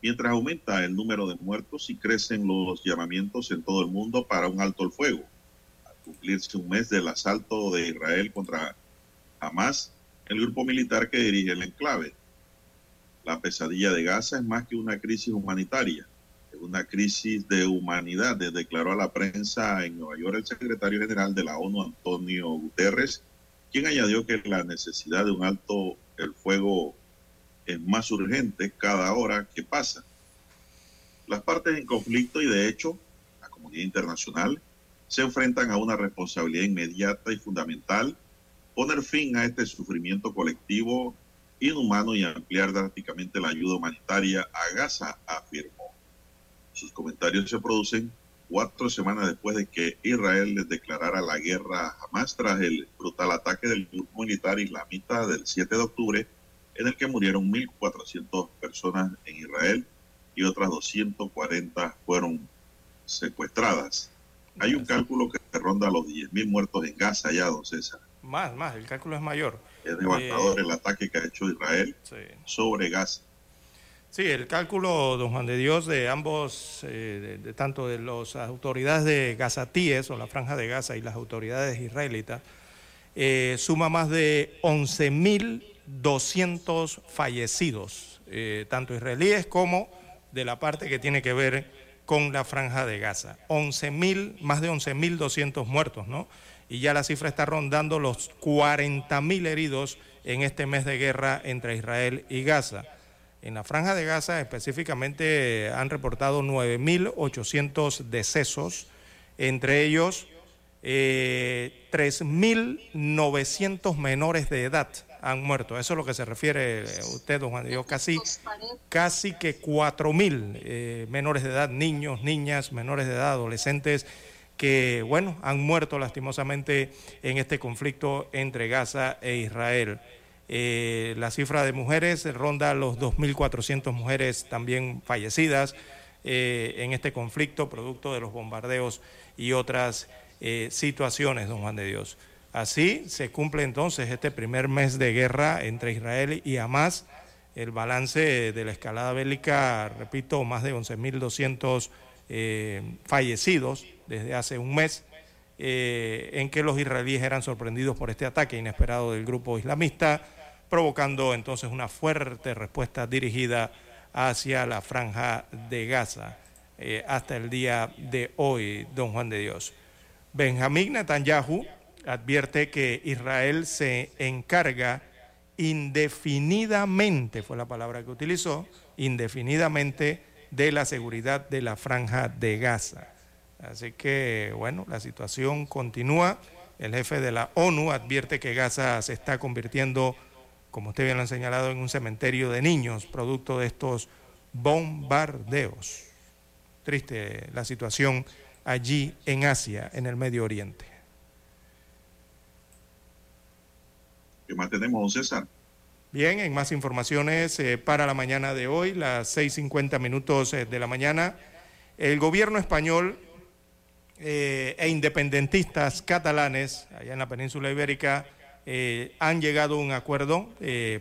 mientras aumenta el número de muertos y crecen los llamamientos en todo el mundo para un alto el fuego. Al cumplirse un mes del asalto de Israel contra Hamas, el grupo militar que dirige el enclave. La pesadilla de Gaza es más que una crisis humanitaria, es una crisis de humanidad, declaró a la prensa en Nueva York el secretario general de la ONU, Antonio Guterres, quien añadió que la necesidad de un alto el fuego es más urgente cada hora que pasa. Las partes en conflicto y de hecho la comunidad internacional se enfrentan a una responsabilidad inmediata y fundamental, poner fin a este sufrimiento colectivo inhumano y ampliar drásticamente la ayuda humanitaria a Gaza, afirmó. Sus comentarios se producen cuatro semanas después de que Israel les declarara la guerra jamás tras el brutal ataque del grupo militar islamista del 7 de octubre en el que murieron 1.400 personas en Israel y otras 240 fueron secuestradas. Hay un cálculo que ronda los 10.000 muertos en Gaza ya, don César. Más, más, el cálculo es mayor. Es devastador eh, el ataque que ha hecho Israel sobre Gaza. Sí, el cálculo, don Juan de Dios, de ambos, eh, de, tanto de las autoridades de Gazatíes o la Franja de Gaza y las autoridades israelitas, eh, suma más de 11.000 200 fallecidos, eh, tanto israelíes como de la parte que tiene que ver con la franja de Gaza. 11 más de 11.200 muertos, ¿no? Y ya la cifra está rondando los 40.000 heridos en este mes de guerra entre Israel y Gaza. En la franja de Gaza específicamente han reportado 9.800 decesos, entre ellos eh, 3.900 menores de edad han muerto. Eso es lo que se refiere usted, don Juan Dios. Casi, casi que 4.000 eh, menores de edad, niños, niñas, menores de edad, adolescentes, que, bueno, han muerto lastimosamente en este conflicto entre Gaza e Israel. Eh, la cifra de mujeres ronda los 2.400 mujeres también fallecidas eh, en este conflicto, producto de los bombardeos y otras eh, situaciones, don Juan de Dios. Así se cumple entonces este primer mes de guerra entre Israel y Hamas. El balance de la escalada bélica, repito, más de 11.200 fallecidos desde hace un mes, en que los israelíes eran sorprendidos por este ataque inesperado del grupo islamista provocando entonces una fuerte respuesta dirigida hacia la franja de Gaza eh, hasta el día de hoy, don Juan de Dios. Benjamín Netanyahu advierte que Israel se encarga indefinidamente, fue la palabra que utilizó, indefinidamente de la seguridad de la franja de Gaza. Así que, bueno, la situación continúa. El jefe de la ONU advierte que Gaza se está convirtiendo como usted bien lo ha señalado, en un cementerio de niños, producto de estos bombardeos. Triste la situación allí en Asia, en el Medio Oriente. ¿Qué más tenemos, César? Bien, en más informaciones eh, para la mañana de hoy, las 6.50 minutos eh, de la mañana, el gobierno español eh, e independentistas catalanes, allá en la península ibérica, han llegado a un acuerdo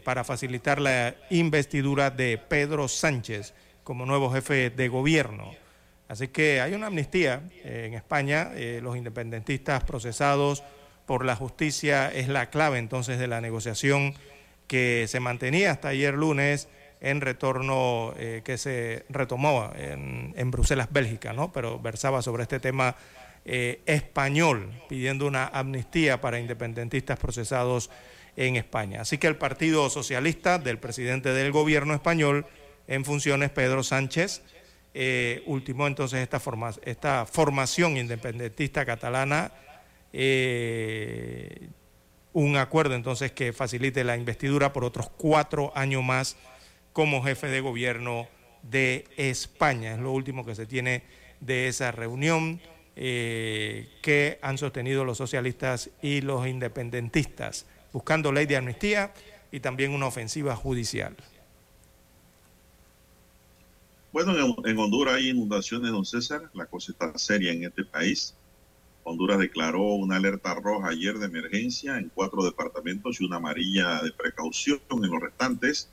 para facilitar la investidura de Pedro Sánchez como nuevo jefe de gobierno. Así que hay una amnistía en España, los independentistas procesados por la justicia es la clave entonces de la negociación que se mantenía hasta ayer lunes en retorno que se retomó en, en Bruselas, Bélgica, ¿no? pero versaba sobre este tema eh, español pidiendo una amnistía para independentistas procesados en España. Así que el Partido Socialista del presidente del gobierno español en funciones, Pedro Sánchez, eh, ultimó entonces esta, esta formación independentista catalana, eh, un acuerdo entonces que facilite la investidura por otros cuatro años más como jefe de gobierno de España. Es lo último que se tiene de esa reunión. Eh, que han sostenido los socialistas y los independentistas, buscando ley de amnistía y también una ofensiva judicial. Bueno, en, Honduras hay inundaciones, don César. La cosa está seria en este país. Honduras declaró una alerta roja ayer de emergencia en cuatro departamentos y una amarilla de precaución en los restantes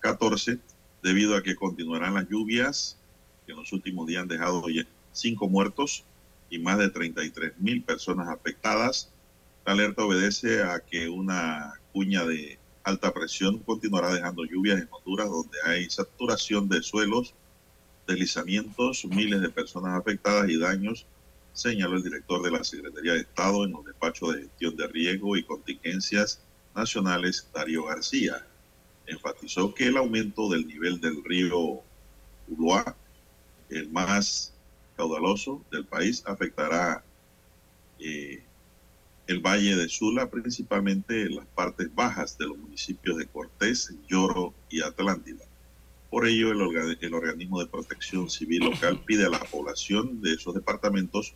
14, debido a que continuarán las lluvias que en los últimos días han dejado cinco muertos y más de 33 mil personas afectadas. La alerta obedece a que una cuña de alta presión continuará dejando lluvias en Honduras, donde hay saturación de suelos, deslizamientos, miles de personas afectadas y daños, señaló el director de la Secretaría de Estado en los despachos de gestión de riesgo y contingencias nacionales, Darío García. Enfatizó que el aumento del nivel del río Uruá, el más caudaloso del país afectará eh, el valle de Sula, principalmente las partes bajas de los municipios de Cortés, Lloro y Atlántida. Por ello, el, el organismo de protección civil local pide a la población de esos departamentos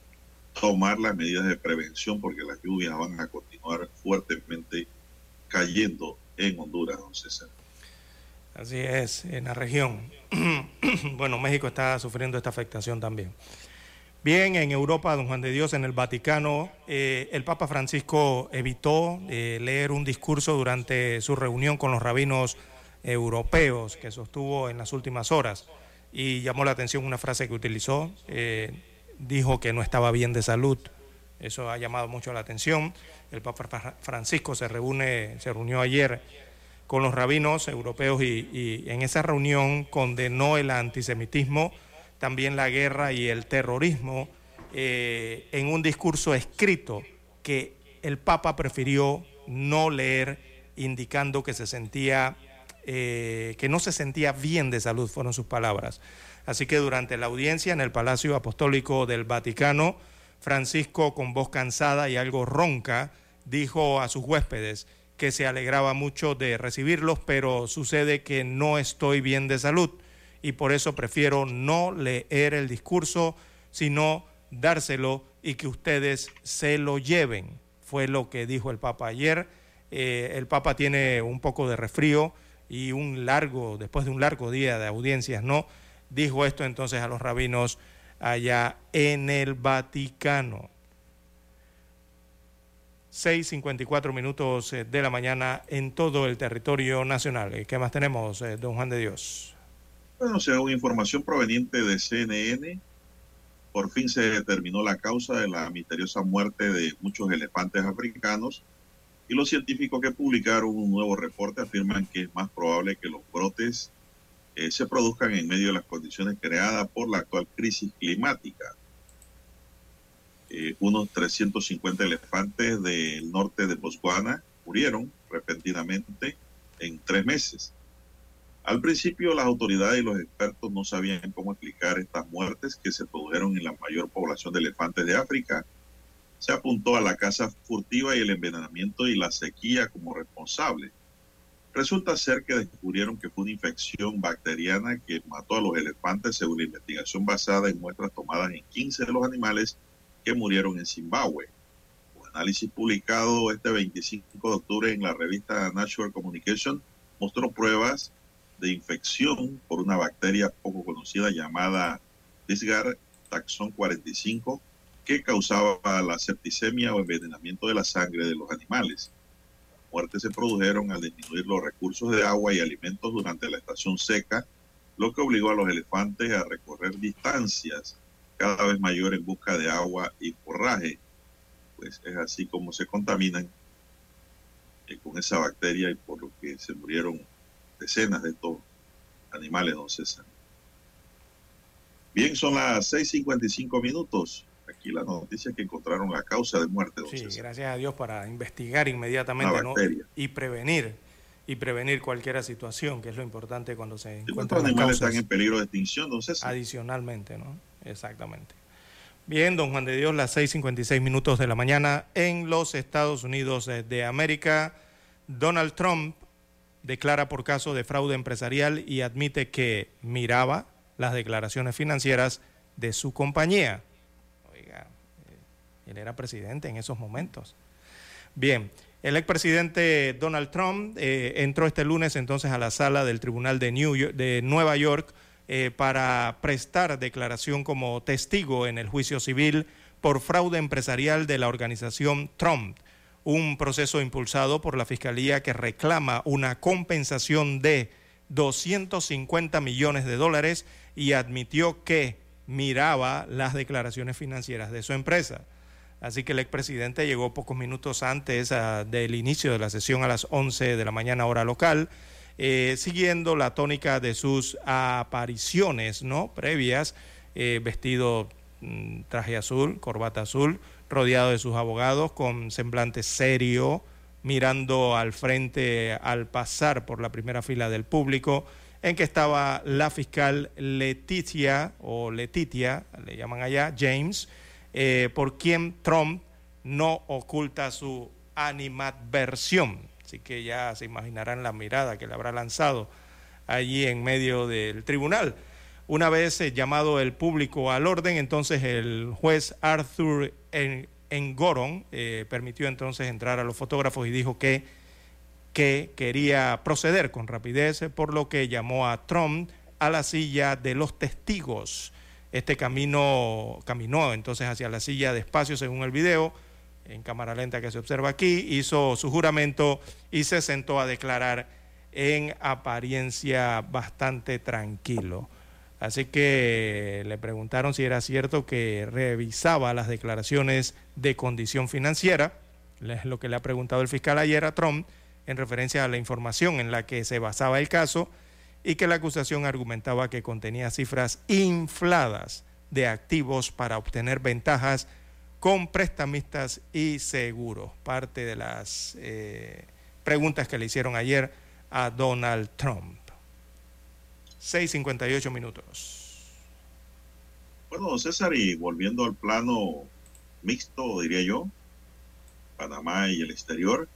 tomar las medidas de prevención porque las lluvias van a continuar fuertemente cayendo en Honduras, don César. Así es, en la región. bueno, México está sufriendo esta afectación también. Bien, en Europa, don Juan de Dios, en el Vaticano, eh, el Papa Francisco evitó eh, leer un discurso durante su reunión con los rabinos europeos que sostuvo en las últimas horas y llamó la atención una frase que utilizó. Eh, dijo que no estaba bien de salud. Eso ha llamado mucho la atención. El Papa Francisco se reúne, se reunió ayer con los rabinos europeos y, en esa reunión condenó el antisemitismo, también la guerra y el terrorismo eh, en un discurso escrito que el Papa prefirió no leer, indicando que se sentía eh, que no se sentía bien de salud, fueron sus palabras. Así que durante la audiencia en el Palacio Apostólico del Vaticano, Francisco, con voz cansada y algo ronca, dijo a sus huéspedes que se alegraba mucho de recibirlos, pero sucede que no estoy bien de salud y por eso prefiero no leer el discurso, sino dárselo y que ustedes se lo lleven. Fue lo que dijo el Papa ayer. Eh, el Papa tiene un poco de resfrío y un largo, después de un largo día de audiencias, ¿no? Dijo esto entonces a los rabinos allá en el Vaticano. 6.54 minutos eh, de la mañana en todo el territorio nacional. ¿Qué más tenemos, eh, don Juan de Dios? Bueno, según información proveniente de CNN, por fin se determinó la causa de la misteriosa muerte de muchos elefantes africanos y los científicos que publicaron un nuevo reporte afirman que es más probable que los brotes eh, se produzcan en medio de las condiciones creadas por la actual crisis climática. Eh, unos 350 elefantes del norte de Botswana murieron repentinamente en tres meses. Al principio las autoridades y los expertos no sabían cómo explicar estas muertes que se produjeron en la mayor población de elefantes de África. Se apuntó a la caza furtiva y el envenenamiento y la sequía como responsable. Resulta ser que descubrieron que fue una infección bacteriana que mató a los elefantes según la investigación basada en muestras tomadas en 15 de los animales que murieron en Zimbabue. Un análisis publicado este 25 de octubre en la revista Nature Communication mostró pruebas de infección por una bacteria poco conocida llamada Disgar taxon 45 que causaba la septicemia o envenenamiento de la sangre de los animales. Las muertes se produjeron al disminuir los recursos de agua y alimentos durante la estación seca, lo que obligó a los elefantes a recorrer distancias cada vez mayores en busca de agua y forraje. Pues es así como se contaminan eh, con esa bacteria y por lo que se murieron decenas de estos animales, don César. Bien, son las 6.55 minutos. Aquí la noticia que encontraron la causa de muerte. Don sí, gracias a Dios para investigar inmediatamente ¿no? y prevenir y prevenir cualquier situación, que es lo importante cuando se encuentran ¿Cuántos animales están en peligro de extinción, César? Adicionalmente, ¿no? Exactamente. Bien, don Juan de Dios, las 6.56 minutos de la mañana en los Estados Unidos de América. Donald Trump declara por caso de fraude empresarial y admite que miraba las declaraciones financieras de su compañía. Él era presidente en esos momentos. Bien, el expresidente Donald Trump eh, entró este lunes entonces a la sala del Tribunal de, New de Nueva York eh, para prestar declaración como testigo en el juicio civil por fraude empresarial de la organización Trump un proceso impulsado por la Fiscalía que reclama una compensación de 250 millones de dólares y admitió que miraba las declaraciones financieras de su empresa. Así que el expresidente llegó pocos minutos antes ah, del inicio de la sesión a las 11 de la mañana hora local, eh, siguiendo la tónica de sus apariciones ¿no? previas, eh, vestido mm, traje azul, corbata azul, rodeado de sus abogados, con semblante serio, mirando al frente al pasar por la primera fila del público, en que estaba la fiscal Leticia, o Letitia, le llaman allá, James, eh, por quien Trump no oculta su animadversión. Así que ya se imaginarán la mirada que le habrá lanzado allí en medio del tribunal. Una vez eh, llamado el público al orden, entonces el juez Arthur Engoron eh, permitió entonces entrar a los fotógrafos y dijo que, que quería proceder con rapidez, por lo que llamó a Trump a la silla de los testigos. Este camino caminó entonces hacia la silla despacio según el video, en cámara lenta que se observa aquí, hizo su juramento y se sentó a declarar en apariencia bastante tranquilo. Así que le preguntaron si era cierto que revisaba las declaraciones de condición financiera, es lo que le ha preguntado el fiscal ayer a Trump en referencia a la información en la que se basaba el caso y que la acusación argumentaba que contenía cifras infladas de activos para obtener ventajas con prestamistas y seguros. Parte de las eh, preguntas que le hicieron ayer a Donald Trump. 6.58 minutos. Bueno, César, y volviendo al plano mixto, diría yo, Panamá y el exterior,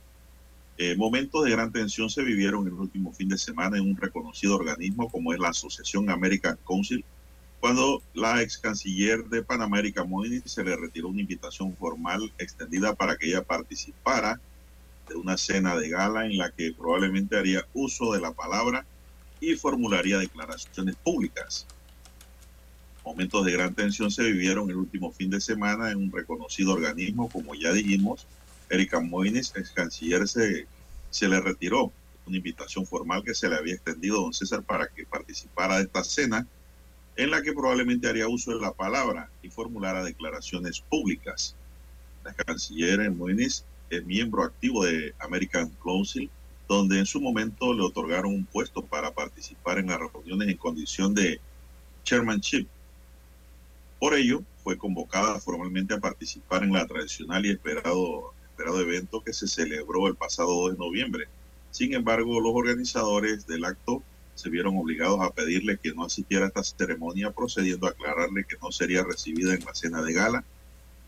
eh, momentos de gran tensión se vivieron el último fin de semana en un reconocido organismo como es la Asociación American Council, cuando la ex canciller de Panamá, Erika se le retiró una invitación formal extendida para que ella participara de una cena de gala en la que probablemente haría uso de la palabra y formularía declaraciones públicas. Momentos de gran tensión se vivieron el último fin de semana en un reconocido organismo, como ya dijimos, Erika Moines, ex canciller, se, se le retiró una invitación formal que se le había extendido a don César para que participara de esta cena, en la que probablemente haría uso de la palabra y formulara declaraciones públicas. La canciller Moines es miembro activo de American Council, donde en su momento le otorgaron un puesto para participar en las reuniones en condición de chairmanship. Por ello, fue convocada formalmente a participar en la tradicional y esperado, evento que se celebró el pasado 2 de noviembre. Sin embargo, los organizadores del acto se vieron obligados a pedirle que no asistiera a esta ceremonia, procediendo a aclararle que no sería recibida en la cena de gala,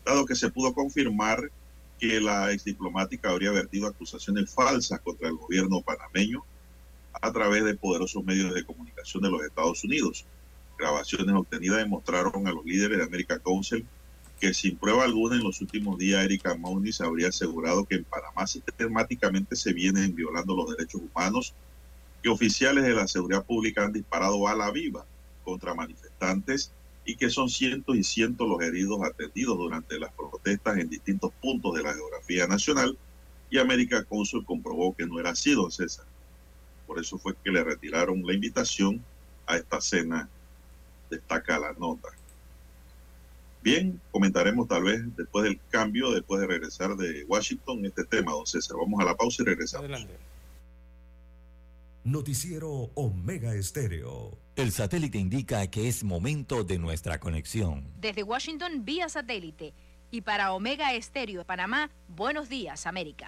dado que se pudo confirmar que la ex diplomática habría vertido acusaciones falsas contra el gobierno panameño a través de poderosos medios de comunicación de los Estados Unidos. Grabaciones obtenidas demostraron a los líderes de America Council que sin prueba alguna en los últimos días Erika Moniz habría asegurado que en Panamá sistemáticamente se vienen violando los derechos humanos, que oficiales de la seguridad pública han disparado bala viva contra manifestantes y que son cientos y cientos los heridos atendidos durante las protestas en distintos puntos de la geografía nacional y América Consul comprobó que no era así, don César. Por eso fue que le retiraron la invitación a esta cena, destaca la nota. Bien, comentaremos tal vez después del cambio, después de regresar de Washington, este tema, don César. Vamos a la pausa y regresamos. Adelante. Noticiero Omega Estéreo. El satélite indica que es momento de nuestra conexión. Desde Washington, vía satélite. Y para Omega Estéreo de Panamá, buenos días, América.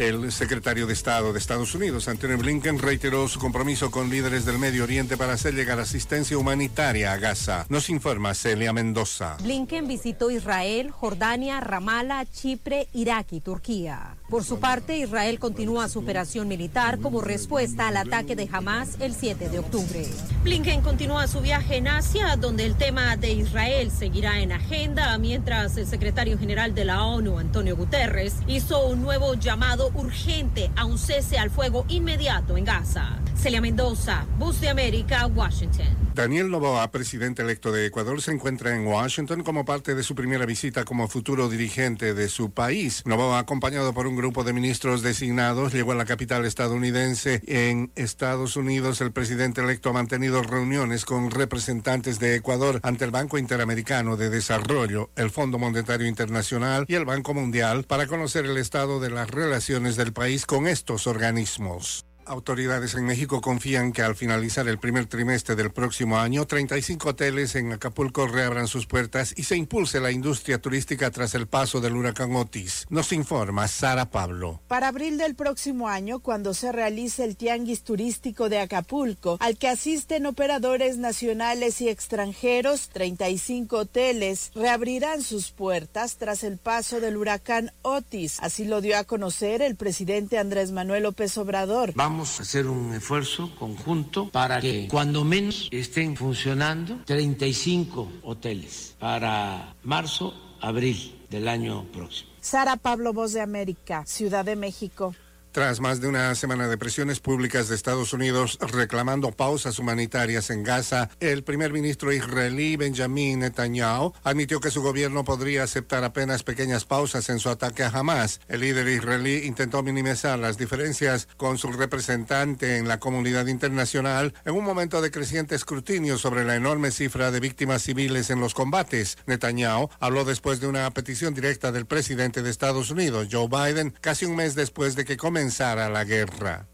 El secretario de Estado de Estados Unidos, Anthony Blinken, reiteró su compromiso con líderes del Medio Oriente para hacer llegar asistencia humanitaria a Gaza. Nos informa Celia Mendoza. Blinken visitó Israel, Jordania, Ramallah, Chipre, Irak y Turquía. Por su parte, Israel continúa su operación militar como respuesta al ataque de Hamas el 7 de octubre. Blinken continúa su viaje en Asia, donde el tema de Israel seguirá en agenda, mientras el secretario general de la ONU, Antonio Guterres, hizo un nuevo llamado urgente a un cese al fuego inmediato en Gaza. Celia Mendoza, Bus de América, Washington. Daniel Novoa, presidente electo de Ecuador, se encuentra en Washington como parte de su primera visita como futuro dirigente de su país. Novoa, acompañado por un grupo de ministros designados, llegó a la capital estadounidense. En Estados Unidos, el presidente electo ha mantenido reuniones con representantes de Ecuador ante el Banco Interamericano de Desarrollo, el Fondo Monetario Internacional y el Banco Mundial para conocer el estado de las relaciones del país con estos organismos. Autoridades en México confían que al finalizar el primer trimestre del próximo año, 35 hoteles en Acapulco reabran sus puertas y se impulse la industria turística tras el paso del huracán Otis. Nos informa Sara Pablo. Para abril del próximo año, cuando se realice el Tianguis Turístico de Acapulco, al que asisten operadores nacionales y extranjeros, 35 hoteles reabrirán sus puertas tras el paso del huracán Otis. Así lo dio a conocer el presidente Andrés Manuel López Obrador. Vamos a hacer un esfuerzo conjunto para que cuando menos estén funcionando 35 hoteles para marzo, abril del año próximo. Sara Pablo, Voz de América, Ciudad de México. Tras más de una semana de presiones públicas de Estados Unidos reclamando pausas humanitarias en Gaza, el primer ministro israelí Benjamin Netanyahu admitió que su gobierno podría aceptar apenas pequeñas pausas en su ataque a Hamas. El líder israelí intentó minimizar las diferencias con su representante en la comunidad internacional en un momento de creciente escrutinio sobre la enorme cifra de víctimas civiles en los combates. Netanyahu habló después de una petición directa del presidente de Estados Unidos, Joe Biden, casi un mes después de que comenzara la guerra.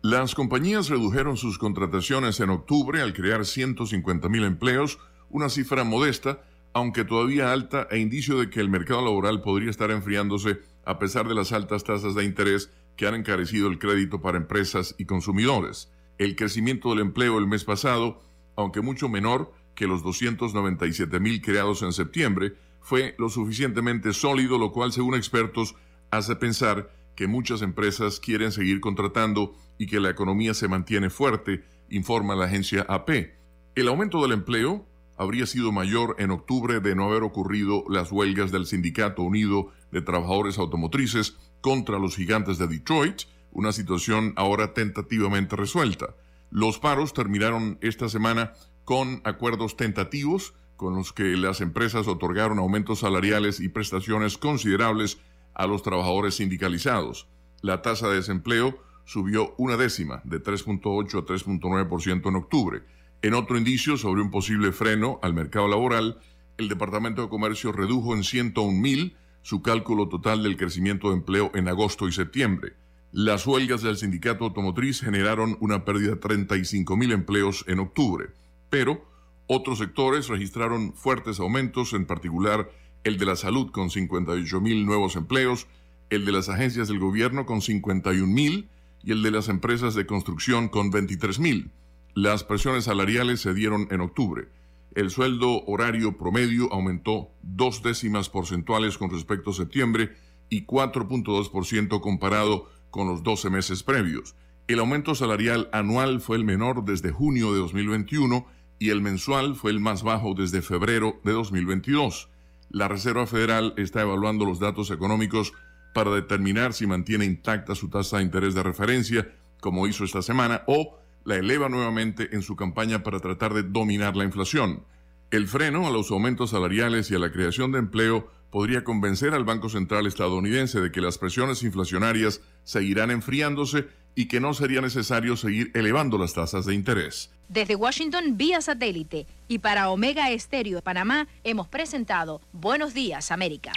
Las compañías redujeron sus contrataciones en octubre al crear 150 mil empleos, una cifra modesta, aunque todavía alta e indicio de que el mercado laboral podría estar enfriándose a pesar de las altas tasas de interés que han encarecido el crédito para empresas y consumidores. El crecimiento del empleo el mes pasado, aunque mucho menor que los 297 mil creados en septiembre, fue lo suficientemente sólido, lo cual, según expertos, hace pensar que muchas empresas quieren seguir contratando y que la economía se mantiene fuerte, informa la agencia AP. El aumento del empleo habría sido mayor en octubre de no haber ocurrido las huelgas del Sindicato Unido de Trabajadores Automotrices contra los gigantes de Detroit, una situación ahora tentativamente resuelta. Los paros terminaron esta semana con acuerdos tentativos con los que las empresas otorgaron aumentos salariales y prestaciones considerables a los trabajadores sindicalizados. La tasa de desempleo subió una décima, de 3.8 a 3.9% en octubre. En otro indicio sobre un posible freno al mercado laboral, el Departamento de Comercio redujo en 101 mil su cálculo total del crecimiento de empleo en agosto y septiembre. Las huelgas del sindicato automotriz generaron una pérdida de 35 mil empleos en octubre, pero otros sectores registraron fuertes aumentos, en particular el de la salud con 58 mil nuevos empleos, el de las agencias del gobierno con 51 mil y el de las empresas de construcción con 23 mil. Las presiones salariales se dieron en octubre. El sueldo horario promedio aumentó dos décimas porcentuales con respecto a septiembre y 4.2% comparado con los 12 meses previos. El aumento salarial anual fue el menor desde junio de 2021 y el mensual fue el más bajo desde febrero de 2022. La Reserva Federal está evaluando los datos económicos para determinar si mantiene intacta su tasa de interés de referencia, como hizo esta semana, o la eleva nuevamente en su campaña para tratar de dominar la inflación. El freno a los aumentos salariales y a la creación de empleo podría convencer al Banco Central estadounidense de que las presiones inflacionarias seguirán enfriándose y que no sería necesario seguir elevando las tasas de interés. Desde Washington vía satélite y para Omega Estéreo de Panamá hemos presentado Buenos Días América.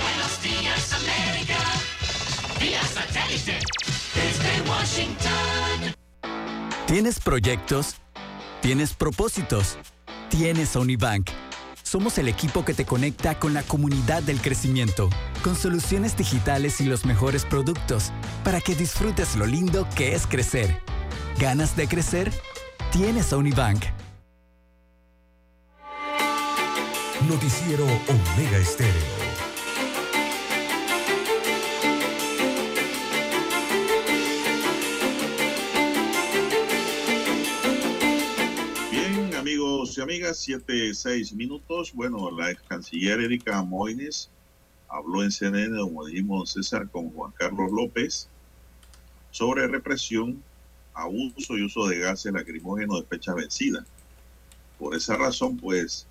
Buenos días, América. Vía satélite. Desde Washington. ¿Tienes proyectos? ¿Tienes propósitos? Tienes Unibank. Somos el equipo que te conecta con la comunidad del crecimiento, con soluciones digitales y los mejores productos, para que disfrutes lo lindo que es crecer. ¿Ganas de crecer? Tienes a Unibank. Noticiero Omega Estéreo. Amigas, siete, seis minutos. Bueno, la ex canciller Erika Moines habló en CNN, como dijimos César, con Juan Carlos López sobre represión, abuso y uso de gases lacrimógenos de fecha vencida. Por esa razón, pues,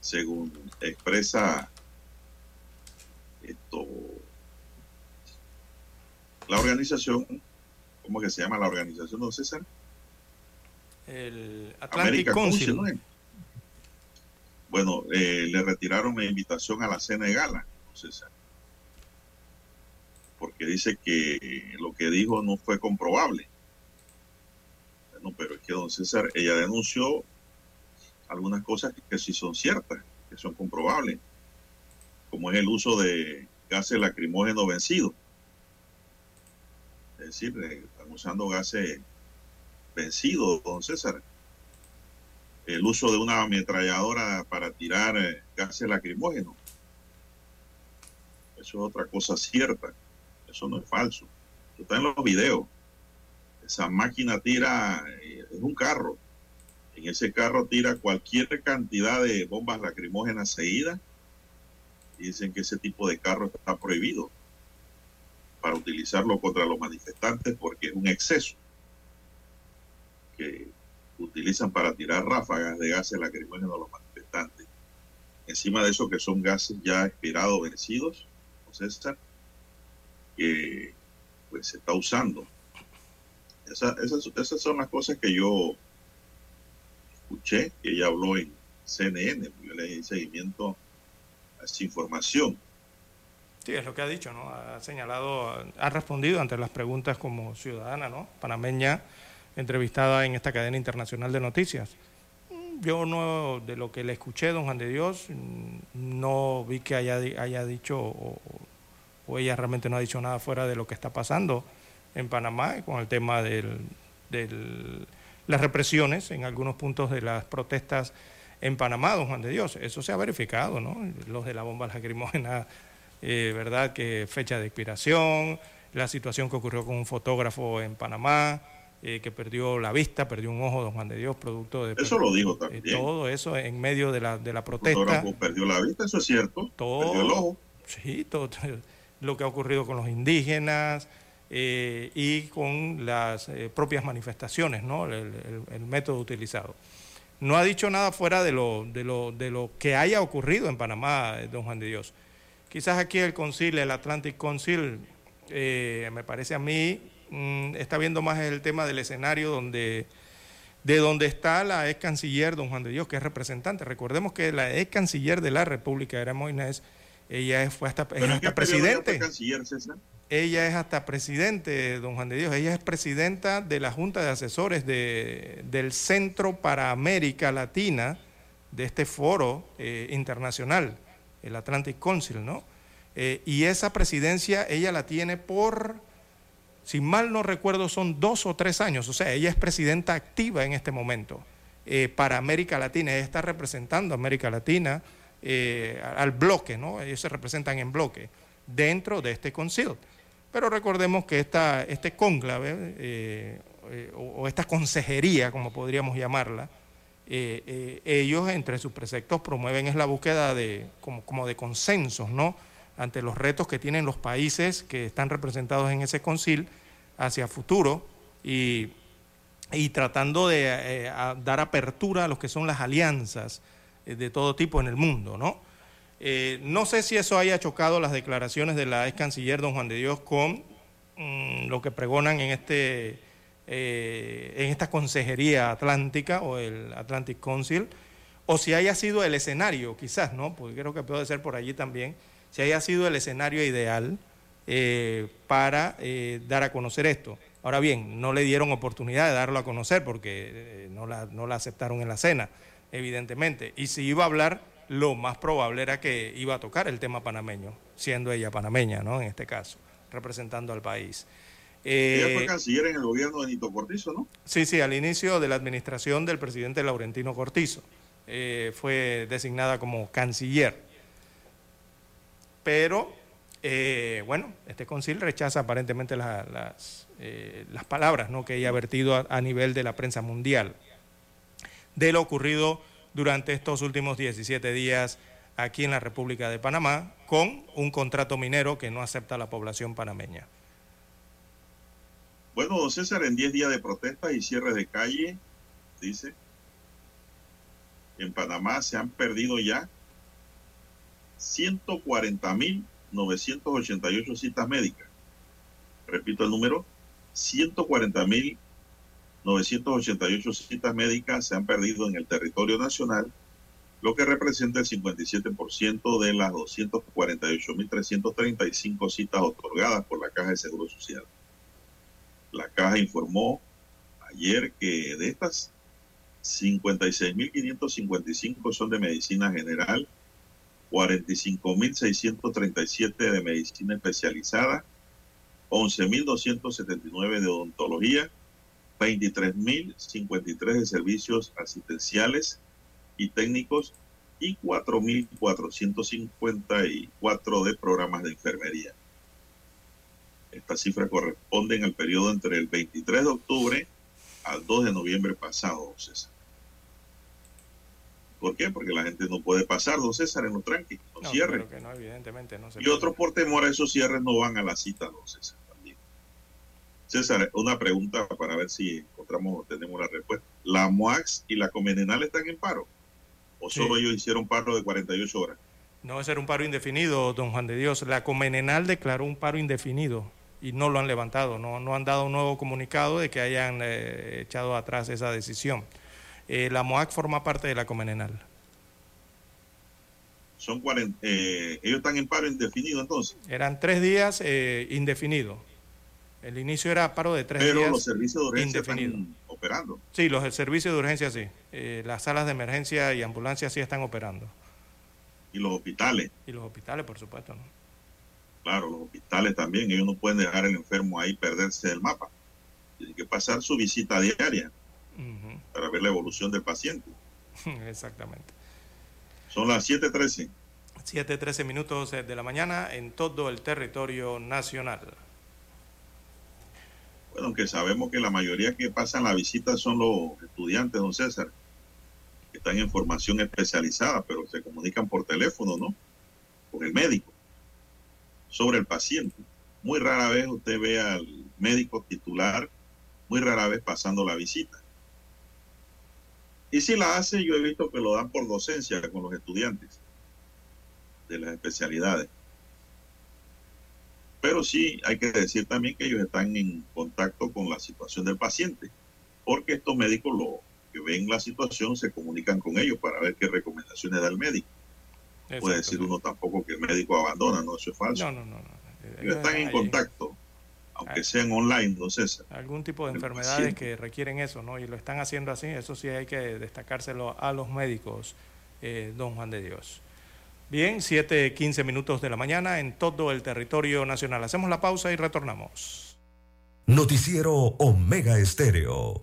según expresa esto, la organización, ¿cómo que se llama la organización, don César? El Atlantic Council. ¿no es? Bueno, eh, le retiraron la invitación a la cena de gala, César. Porque dice que lo que dijo no fue comprobable. Bueno, pero es que don César, ella denunció algunas cosas que, que sí son ciertas, que son comprobables, como es el uso de gases lacrimógenos vencidos. Es decir, eh, están usando gases vencidos, don César. El uso de una ametralladora para tirar eh, gases lacrimógenos. Eso es otra cosa cierta. Eso no es falso. Está en los videos. Esa máquina tira, eh, es un carro. En ese carro tira cualquier cantidad de bombas lacrimógenas seguidas dicen que ese tipo de carro está prohibido para utilizarlo contra los manifestantes porque es un exceso que utilizan para tirar ráfagas de gases lacrimógenos a los manifestantes. Encima de eso que son gases ya expirados, vencidos, ¿no, César? que pues se está usando. Esa- esas, esas son las cosas que yo escuché, que ella habló en CNN, yo le di seguimiento a esa información. Sí, es lo que ha dicho, ¿no? Ha señalado, ha respondido ante las preguntas como ciudadana, ¿no? Panameña, entrevistada en esta cadena internacional de noticias. Yo no, de lo que le escuché, don Juan de Dios, no vi que haya, haya dicho, o, o ella realmente no ha dicho nada fuera de lo que está pasando en Panamá con el tema de las represiones en algunos puntos de las protestas en Panamá, don Juan de Dios. Eso se ha verificado, ¿no? Los de la bomba lacrimógena, eh, ¿verdad? Que fecha de expiración, la situación que ocurrió con un fotógrafo en Panamá, eh, que perdió la vista, perdió un ojo, don Juan de Dios, producto de... Eso lo dijo eh, también. todo eso en medio de la, de la protesta. perdió la vista, eso es cierto. Todo, Perdió el ojo. Sí, todo, lo que ha ocurrido con los indígenas eh, y con las eh, propias manifestaciones, ¿no? El, el- el método utilizado. No ha dicho nada fuera de lo, de lo, de lo que haya ocurrido en Panamá, don Juan de Dios. Quizás aquí el concil, el Atlantic Council, eh, me parece a mí, mm, está viendo más el tema del escenario donde de donde está la ex canciller, don Juan de Dios, que es representante. Recordemos que la ex canciller de la República era Moines, ella es- fue hasta, es ¿Pero en hasta presidente. canciller, César? Ella es hasta presidente, don Juan de Dios. Ella es presidenta de la Junta de Asesores de- del Centro para América Latina, de este foro eh, internacional, el Atlantic Council, ¿no? Eh, y esa presidencia ella la tiene por, si mal no recuerdo, son dos o tres años. O sea, ella es presidenta activa en este momento eh, para América Latina. Ella está representando a América Latina eh, al bloque, ¿no? Ellos se representan en bloque dentro de este concilio. Pero recordemos que esta, este cónclave, eh, o, o esta consejería, como podríamos llamarla, ellos entre sus preceptos promueven es la búsqueda de, como, como de consensos, ¿no? Ante los retos que tienen los países que están representados en ese concil hacia futuro y, tratando de eh, dar apertura a lo que son las alianzas eh, de todo tipo en el mundo, ¿no? Eh, no sé si eso haya chocado las declaraciones de la ex canciller don Juan de Dios con mm, lo que pregonan en este en esta consejería atlántica o el Atlantic Council, o si haya sido el escenario, quizás, ¿no? Porque creo que puede ser por allí también, si haya sido el escenario ideal eh, para eh, dar a conocer esto. Ahora bien, no le dieron oportunidad de darlo a conocer porque eh, no, la, no la aceptaron en la cena, evidentemente. Y si iba a hablar, lo más probable era que iba a tocar el tema panameño, siendo ella panameña, ¿no? En este caso, representando al país. Ella fue Eh, canciller en el gobierno de Nito Cortizo, ¿no? Sí, sí, al inicio de la administración del presidente Laurentino Cortizo. eh, fue designada como canciller. Pero, eh, bueno, este concilio rechaza aparentemente la- las, eh, las palabras ¿no? que ella ha vertido a, nivel de la prensa mundial de lo ocurrido durante estos últimos 17 días aquí en la República de Panamá con un contrato minero que no acepta la población panameña. Bueno, César, en 10 días de protestas y cierres de calle, dice, en Panamá se han perdido ya 140.988 citas médicas. Repito el número, 140.988 citas médicas se han perdido en el territorio nacional, lo que representa el 57% de las 248.335 citas otorgadas por la Caja de Seguro Social. La caja informó ayer que de estas 56.555 son de medicina general, 45.637 de medicina especializada, 11.279 de odontología, 23.053 de servicios asistenciales y técnicos y 4.454 de programas de enfermería. Estas cifras corresponden al periodo entre el 23 de octubre al 2 de noviembre pasado, César. ¿Por qué? Porque la gente no puede pasar, don César, en los tranques, no, No, cierres. claro que no, evidentemente no se Y otros por temor a esos cierres no van a la cita, don César. También. César, una pregunta para ver si encontramos o tenemos la respuesta. ¿La MOAX y la Comenenal están en paro? ¿O solo ellos hicieron paro de 48 horas? No es ser un paro indefinido, don Juan de Dios. La Comenenal declaró un paro indefinido y no lo han levantado, no, no han dado un nuevo comunicado de que hayan eh, echado atrás esa decisión. Eh, la MOAC forma parte de la Comenenal. Son 40, eh, ellos están en paro indefinido entonces. Eran tres días eh, indefinido. El inicio era paro de tres Pero días los servicios de urgencia indefinido. están operando. Sí, los servicios de urgencia sí. Eh, las salas de emergencia y ambulancias sí están operando. Y los hospitales, Y los hospitales, por supuesto. ¿no? claro, los hospitales también. Ellos no pueden dejar al enfermo ahí perderse del mapa. Tienen que pasar su visita diaria Para ver la evolución del paciente. Exactamente. Son las 7:13. 7.13 minutos eh, de la mañana en todo el territorio nacional. Bueno, aunque sabemos que la mayoría que pasan la visita son los estudiantes, don César, que están en formación especializada, pero se comunican por teléfono, ¿no? Con el médico, sobre el paciente. Muy rara vez usted ve al médico titular, muy rara vez pasando la visita. Y si la hace, yo he visto que lo dan por docencia con los estudiantes de las especialidades. Pero sí hay que decir también que ellos están en contacto con la situación del paciente, porque estos médicos lo que ven la situación se comunican con ellos para ver qué recomendaciones da el médico. Puede decir uno tampoco que el médico abandona, no, eso es falso. No, no, no. no. Ellos están en contacto, aunque sean online, no César. Algún tipo de El enfermedades paciente. que requieren eso, ¿no? Y lo están haciendo así, eso sí hay que destacárselo a los médicos, eh, don Juan de Dios. Bien, 7.15 minutos de la mañana en todo el territorio nacional. Hacemos la pausa y retornamos. Noticiero Omega Estéreo.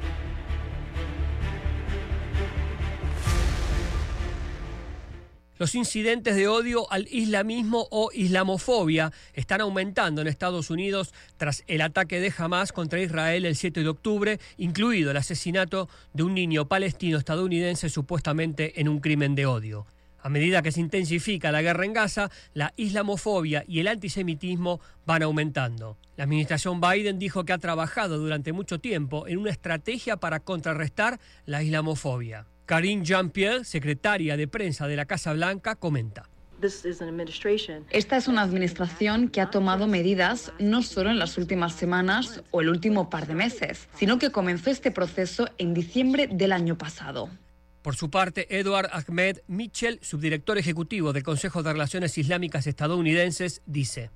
Los incidentes de odio al islamismo o islamofobia están aumentando en Estados Unidos tras el ataque de Hamas contra Israel el 7 de octubre, incluido el asesinato de un niño palestino estadounidense supuestamente en un crimen de odio. A medida que se intensifica la guerra en Gaza, la islamofobia y el antisemitismo van aumentando. La administración Biden dijo que ha trabajado durante mucho tiempo en una estrategia para contrarrestar la islamofobia. Karine Jean-Pierre, secretaria de prensa de la Casa Blanca, comenta. Esta es una administración que ha tomado medidas no solo en las últimas semanas o el último par de meses, sino que comenzó este proceso en diciembre del año pasado. Por su parte, Edward Ahmed Mitchell, subdirector ejecutivo del Consejo de Relaciones Islámicas estadounidenses, dice.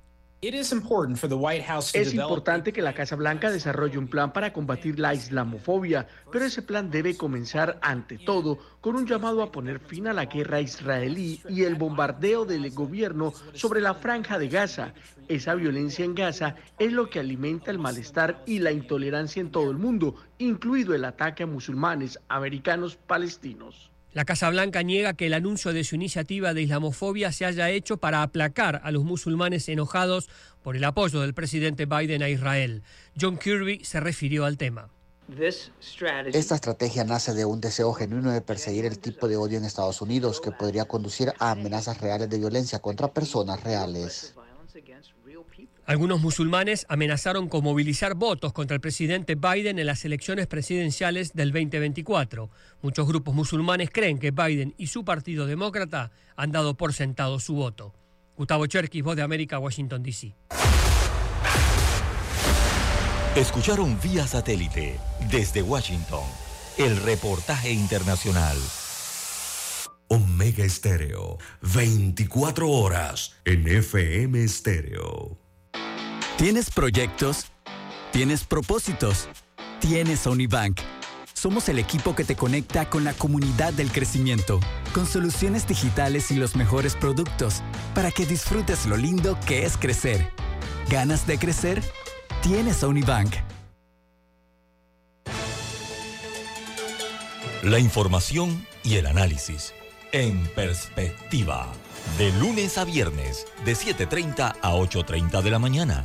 Es importante que la Casa Blanca desarrolle un plan para combatir la islamofobia, pero ese plan debe comenzar ante todo con un llamado a poner fin a la guerra israelí y el bombardeo del gobierno sobre la franja de Gaza. Esa violencia en Gaza es lo que alimenta el malestar y la intolerancia en todo el mundo, incluido el ataque a musulmanes americanos palestinos. La Casa Blanca niega que el anuncio de su iniciativa de islamofobia se haya hecho para aplacar a los musulmanes enojados por el apoyo del presidente Biden a Israel. John Kirby se refirió al tema. Esta estrategia nace de un deseo genuino de perseguir el tipo de odio en Estados Unidos que podría conducir a amenazas reales de violencia contra personas reales. Algunos musulmanes amenazaron con movilizar votos contra el presidente Biden en las elecciones presidenciales del 2024. Muchos grupos musulmanes creen que Biden y su partido demócrata han dado por sentado su voto. Gustavo Cherkis, Voz de América, Washington, D.C. Escucharon vía satélite desde Washington el reportaje internacional. Omega Estéreo, 24 horas en FM Estéreo. ¿Tienes proyectos? ¿Tienes propósitos? Tienes Unibank. Somos el equipo que te conecta con la comunidad del crecimiento, con soluciones digitales y los mejores productos, para que disfrutes lo lindo que es crecer. ¿Ganas de crecer? Tienes Unibank. La información y el análisis. En perspectiva, de lunes a viernes, de 7.30 a 8.30 de la mañana.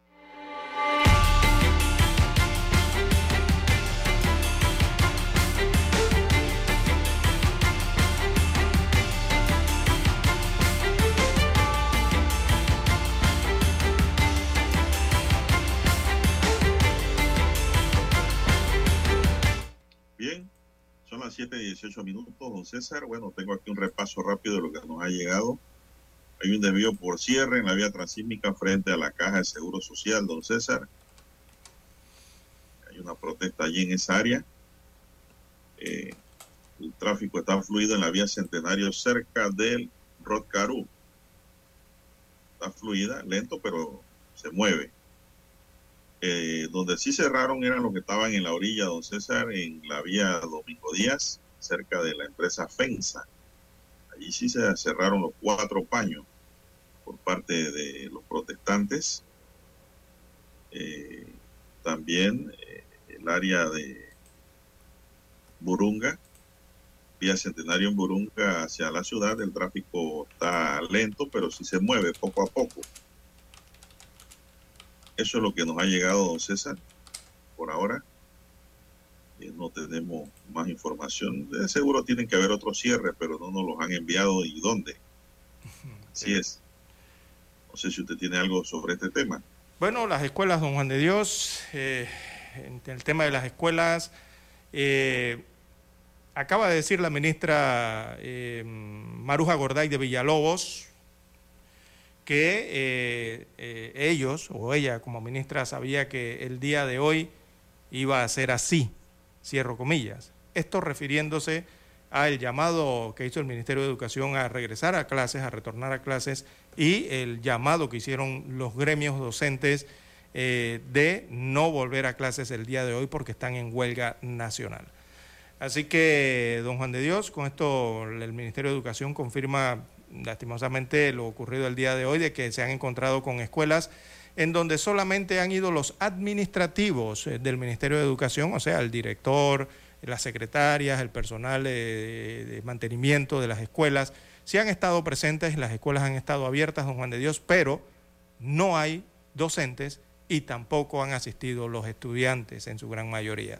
Las 7 y 18 minutos, don César. Bueno, tengo aquí un repaso rápido de lo que nos ha llegado. Hay un desvío por cierre en la vía transísmica frente a la Caja de Seguro Social, don César. Hay una protesta allí en esa área. Eh, el tráfico está fluido en la vía Centenario cerca del Rodcarú. Está fluida, lento, pero se mueve. Eh, donde sí cerraron eran los que estaban en la orilla, don César, en la vía Domingo Díaz, cerca de la empresa FENSA. Allí sí se cerraron los cuatro paños por parte de los protestantes. Eh, también eh, el área de Burunga, vía Centenario en Burunga hacia la ciudad, el tráfico está lento, pero sí se mueve poco a poco. Eso es lo que nos ha llegado, don César, por ahora. Eh, no tenemos más información. De seguro tienen que haber otros cierres, pero no nos los han enviado y dónde. Así es. No sé si usted tiene algo sobre este tema. Bueno, las escuelas, don Juan de Dios, eh, en el tema de las escuelas, eh, acaba de decir la ministra eh, Maruja Gorday de Villalobos que eh, eh, ellos o ella como ministra sabía que el día de hoy iba a ser así, cierro comillas. Esto refiriéndose al llamado que hizo el Ministerio de Educación a regresar a clases, a retornar a clases, y el llamado que hicieron los gremios docentes eh, de no volver a clases el día de hoy porque están en huelga nacional. Así que, don Juan de Dios, con esto el Ministerio de Educación confirma lastimosamente lo ocurrido el día de hoy, de que se han encontrado con escuelas en donde solamente han ido los administrativos eh, del Ministerio de Educación, o sea, el director, las secretarias, el personal de, de mantenimiento de las escuelas, sí han estado presentes, las escuelas han estado abiertas, don Juan de Dios, pero no hay docentes y tampoco han asistido los estudiantes en su gran mayoría.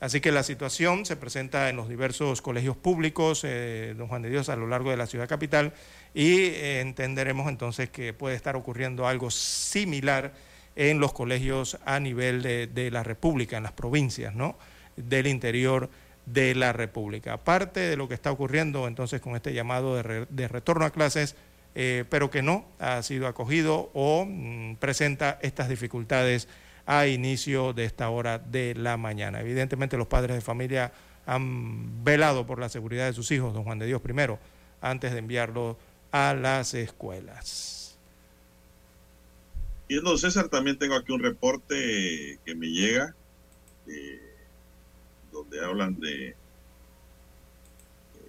Así que la situación se presenta en los diversos colegios públicos, eh, don Juan de Dios, a lo largo de la ciudad capital y eh, entenderemos entonces que puede estar ocurriendo algo similar en los colegios a nivel de, la República, en las provincias, ¿no? Del interior de la República. Aparte de lo que está ocurriendo entonces con este llamado de, re- de retorno a clases, eh, pero que no ha sido acogido o mm, presenta estas dificultades a inicio de esta hora de la mañana. Evidentemente los padres de familia han velado por la seguridad de sus hijos, don Juan de Dios primero, antes de enviarlos a las escuelas. Y entonces, César, también tengo aquí un reporte que me llega, eh, donde hablan de eh,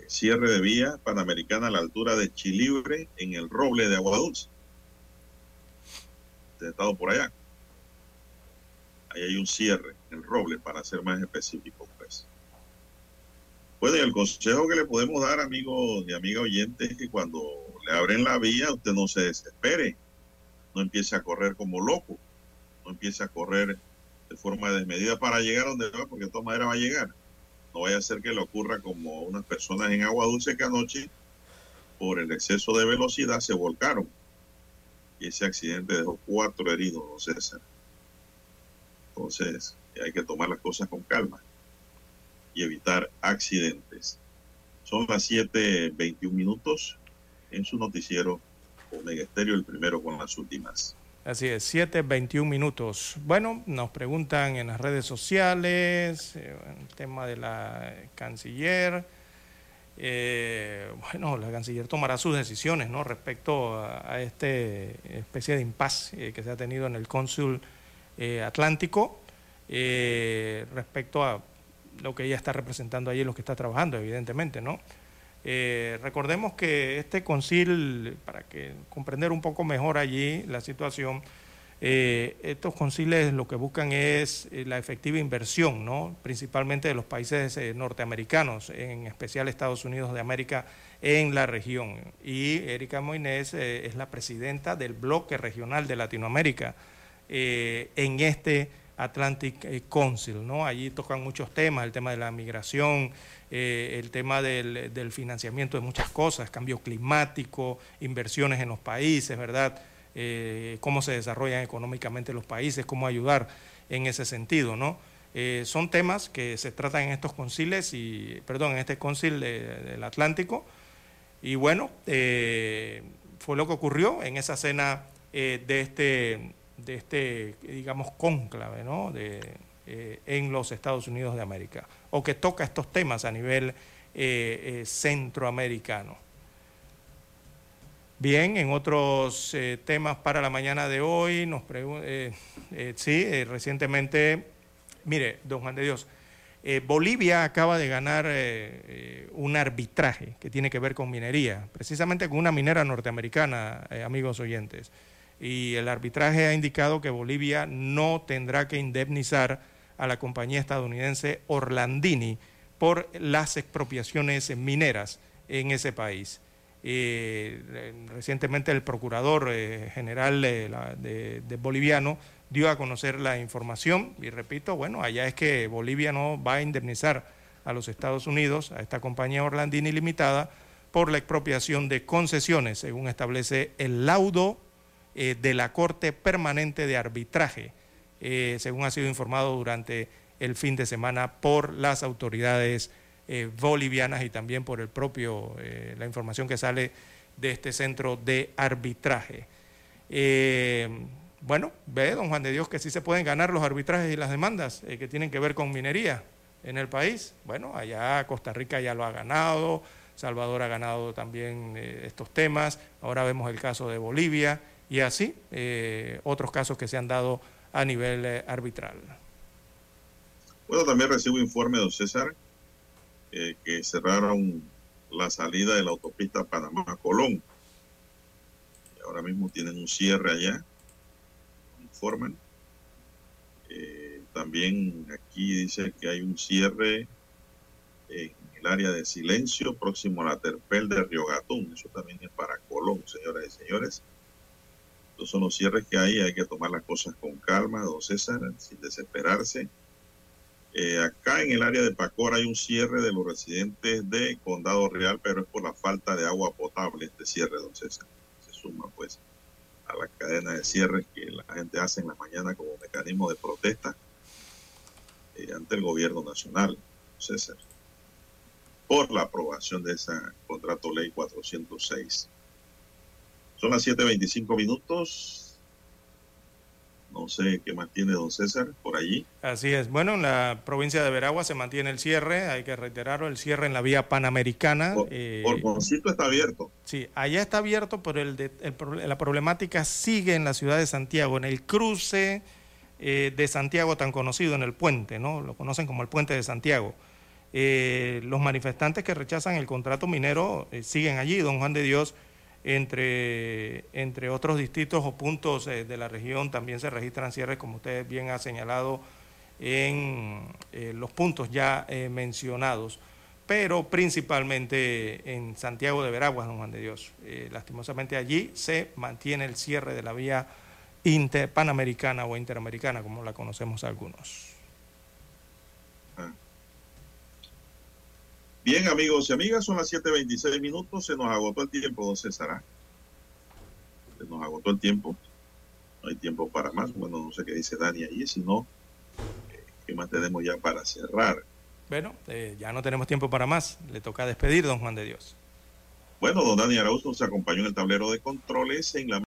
cierre de vía panamericana a la altura de Chilibre en el Roble de Agua Dulce. Estado por allá. Ahí hay un cierre, el Roble, para ser más específico, pues. Bueno, y el consejo que le podemos dar, amigos y amiga oyentes, es que cuando le abren la vía, usted no se desespere no empiece a correr como loco, no empiece a correr de forma desmedida para llegar donde va, porque de todas maneras va a llegar. No vaya a ser que le ocurra como unas personas en Agua Dulce que anoche, por el exceso de velocidad, se volcaron. Y ese accidente dejó cuatro heridos, don César. Entonces, hay que tomar las cosas con calma y evitar accidentes. Son las 7:21 minutos en su noticiero Omega Estéreo, el primero con las últimas. Así es, 7, 21 minutos. Bueno, nos preguntan en las redes sociales, eh, el tema de la canciller. Eh, bueno, la canciller tomará sus decisiones ¿no? respecto a, a esta especie de impasse eh, que se ha tenido en el cónsul eh, atlántico eh, respecto a lo que ella está representando allí, lo que está trabajando, evidentemente, ¿no? Eh, recordemos que este concil, para que comprender un poco mejor allí la situación, eh, estos conciles lo que buscan es la efectiva inversión, ¿no? principalmente de los países norteamericanos, en especial Estados Unidos de América, en la región. Y Erika Moines es la presidenta del bloque regional de Latinoamérica eh, en este Atlantic eh, Council. ¿no? Allí tocan muchos temas, el tema de la migración, eh, el tema del, financiamiento de muchas cosas, cambio climático, inversiones en los países, ¿verdad? Cómo se desarrollan económicamente los países, cómo ayudar en ese sentido, ¿no? Son temas que se tratan en estos concilios y, perdón, en este concil de- del Atlántico. Y bueno, fue lo que ocurrió en esa cena de este, de este, digamos, cónclave, ¿no? De, eh, en los Estados Unidos de América, o que toca estos temas a nivel eh, eh, centroamericano. Bien, en otros temas para la mañana de hoy, nos sí, recientemente, mire, don Juan de Dios, Bolivia acaba de ganar un arbitraje que tiene que ver con minería, precisamente con una minera norteamericana, amigos oyentes. Y el arbitraje ha indicado que Bolivia no tendrá que indemnizar a la compañía estadounidense Orlandini por las expropiaciones mineras en ese país. Eh, recientemente el procurador eh, general de- de boliviano dio a conocer la información y repito, bueno, allá es que Bolivia no va a indemnizar a los Estados Unidos, a esta compañía Orlandini Limitada, por la expropiación de concesiones, según establece el laudo eh, de la Corte Permanente de Arbitraje, eh, según ha sido informado durante el fin de semana por las autoridades eh, bolivianas y también por el propio, la información que sale de este centro de arbitraje. Bueno, ve, don Juan de Dios, que sí se pueden ganar los arbitrajes y las demandas que tienen que ver con minería en el país. Bueno, allá Costa Rica ya lo ha ganado, Salvador ha ganado también estos temas, ahora vemos el caso de Bolivia y así eh, otros casos que se han dado a nivel eh, arbitral. Bueno, también recibo informe, don César, eh, que cerraron la salida de la autopista Panamá-Colón. Ahora mismo tienen un cierre allá, informan. También aquí dice que hay un cierre en el área de silencio próximo a la Terpel de Río Gatún. Eso también es para Colón, señoras y señores. Estos son los cierres que hay. Hay que tomar las cosas con calma, don César, sin desesperarse. Eh, acá en el área de Pacora hay un cierre de los residentes de Condado Real, pero es por la falta de agua potable este cierre, don César. Se suma pues a la cadena de cierres que la gente hace en la mañana como mecanismo de protesta eh, ante el gobierno nacional, don César, por la aprobación de ese contrato ley 406. Son las 7.25 minutos. No sé qué más tiene don César por allí. Así es. Bueno, en la provincia de Veragua se mantiene el cierre, hay que reiterarlo, el cierre en la vía panamericana. eh, Porconcito está abierto. Sí, allá está abierto, pero el de- el pro- la problemática sigue en la ciudad de Santiago, en el cruce eh, de Santiago tan conocido, en el puente, ¿no? Lo conocen como el puente de Santiago. Eh, los manifestantes que rechazan el contrato minero eh, siguen allí, don Juan de Dios, entre, entre otros distritos o puntos eh, de la región también se registran cierres, como usted bien ha señalado, en eh, los puntos ya eh, mencionados, pero principalmente en Santiago de Veraguas, don Juan de Dios. Lastimosamente allí se mantiene el cierre de la vía inter- panamericana o interamericana, como la conocemos algunos. Bien, amigos y amigas, son las 7.26 minutos. Se nos agotó el tiempo, don César. ¿ah? Se nos agotó el tiempo. No hay tiempo para más. Bueno, no sé qué dice Dani ahí, si no, eh, ¿qué más tenemos ya para cerrar? Bueno, eh, ya no tenemos tiempo para más. Le toca despedir, don Juan de Dios. Bueno, don Dani Arauz nos acompañó en el tablero de controles en la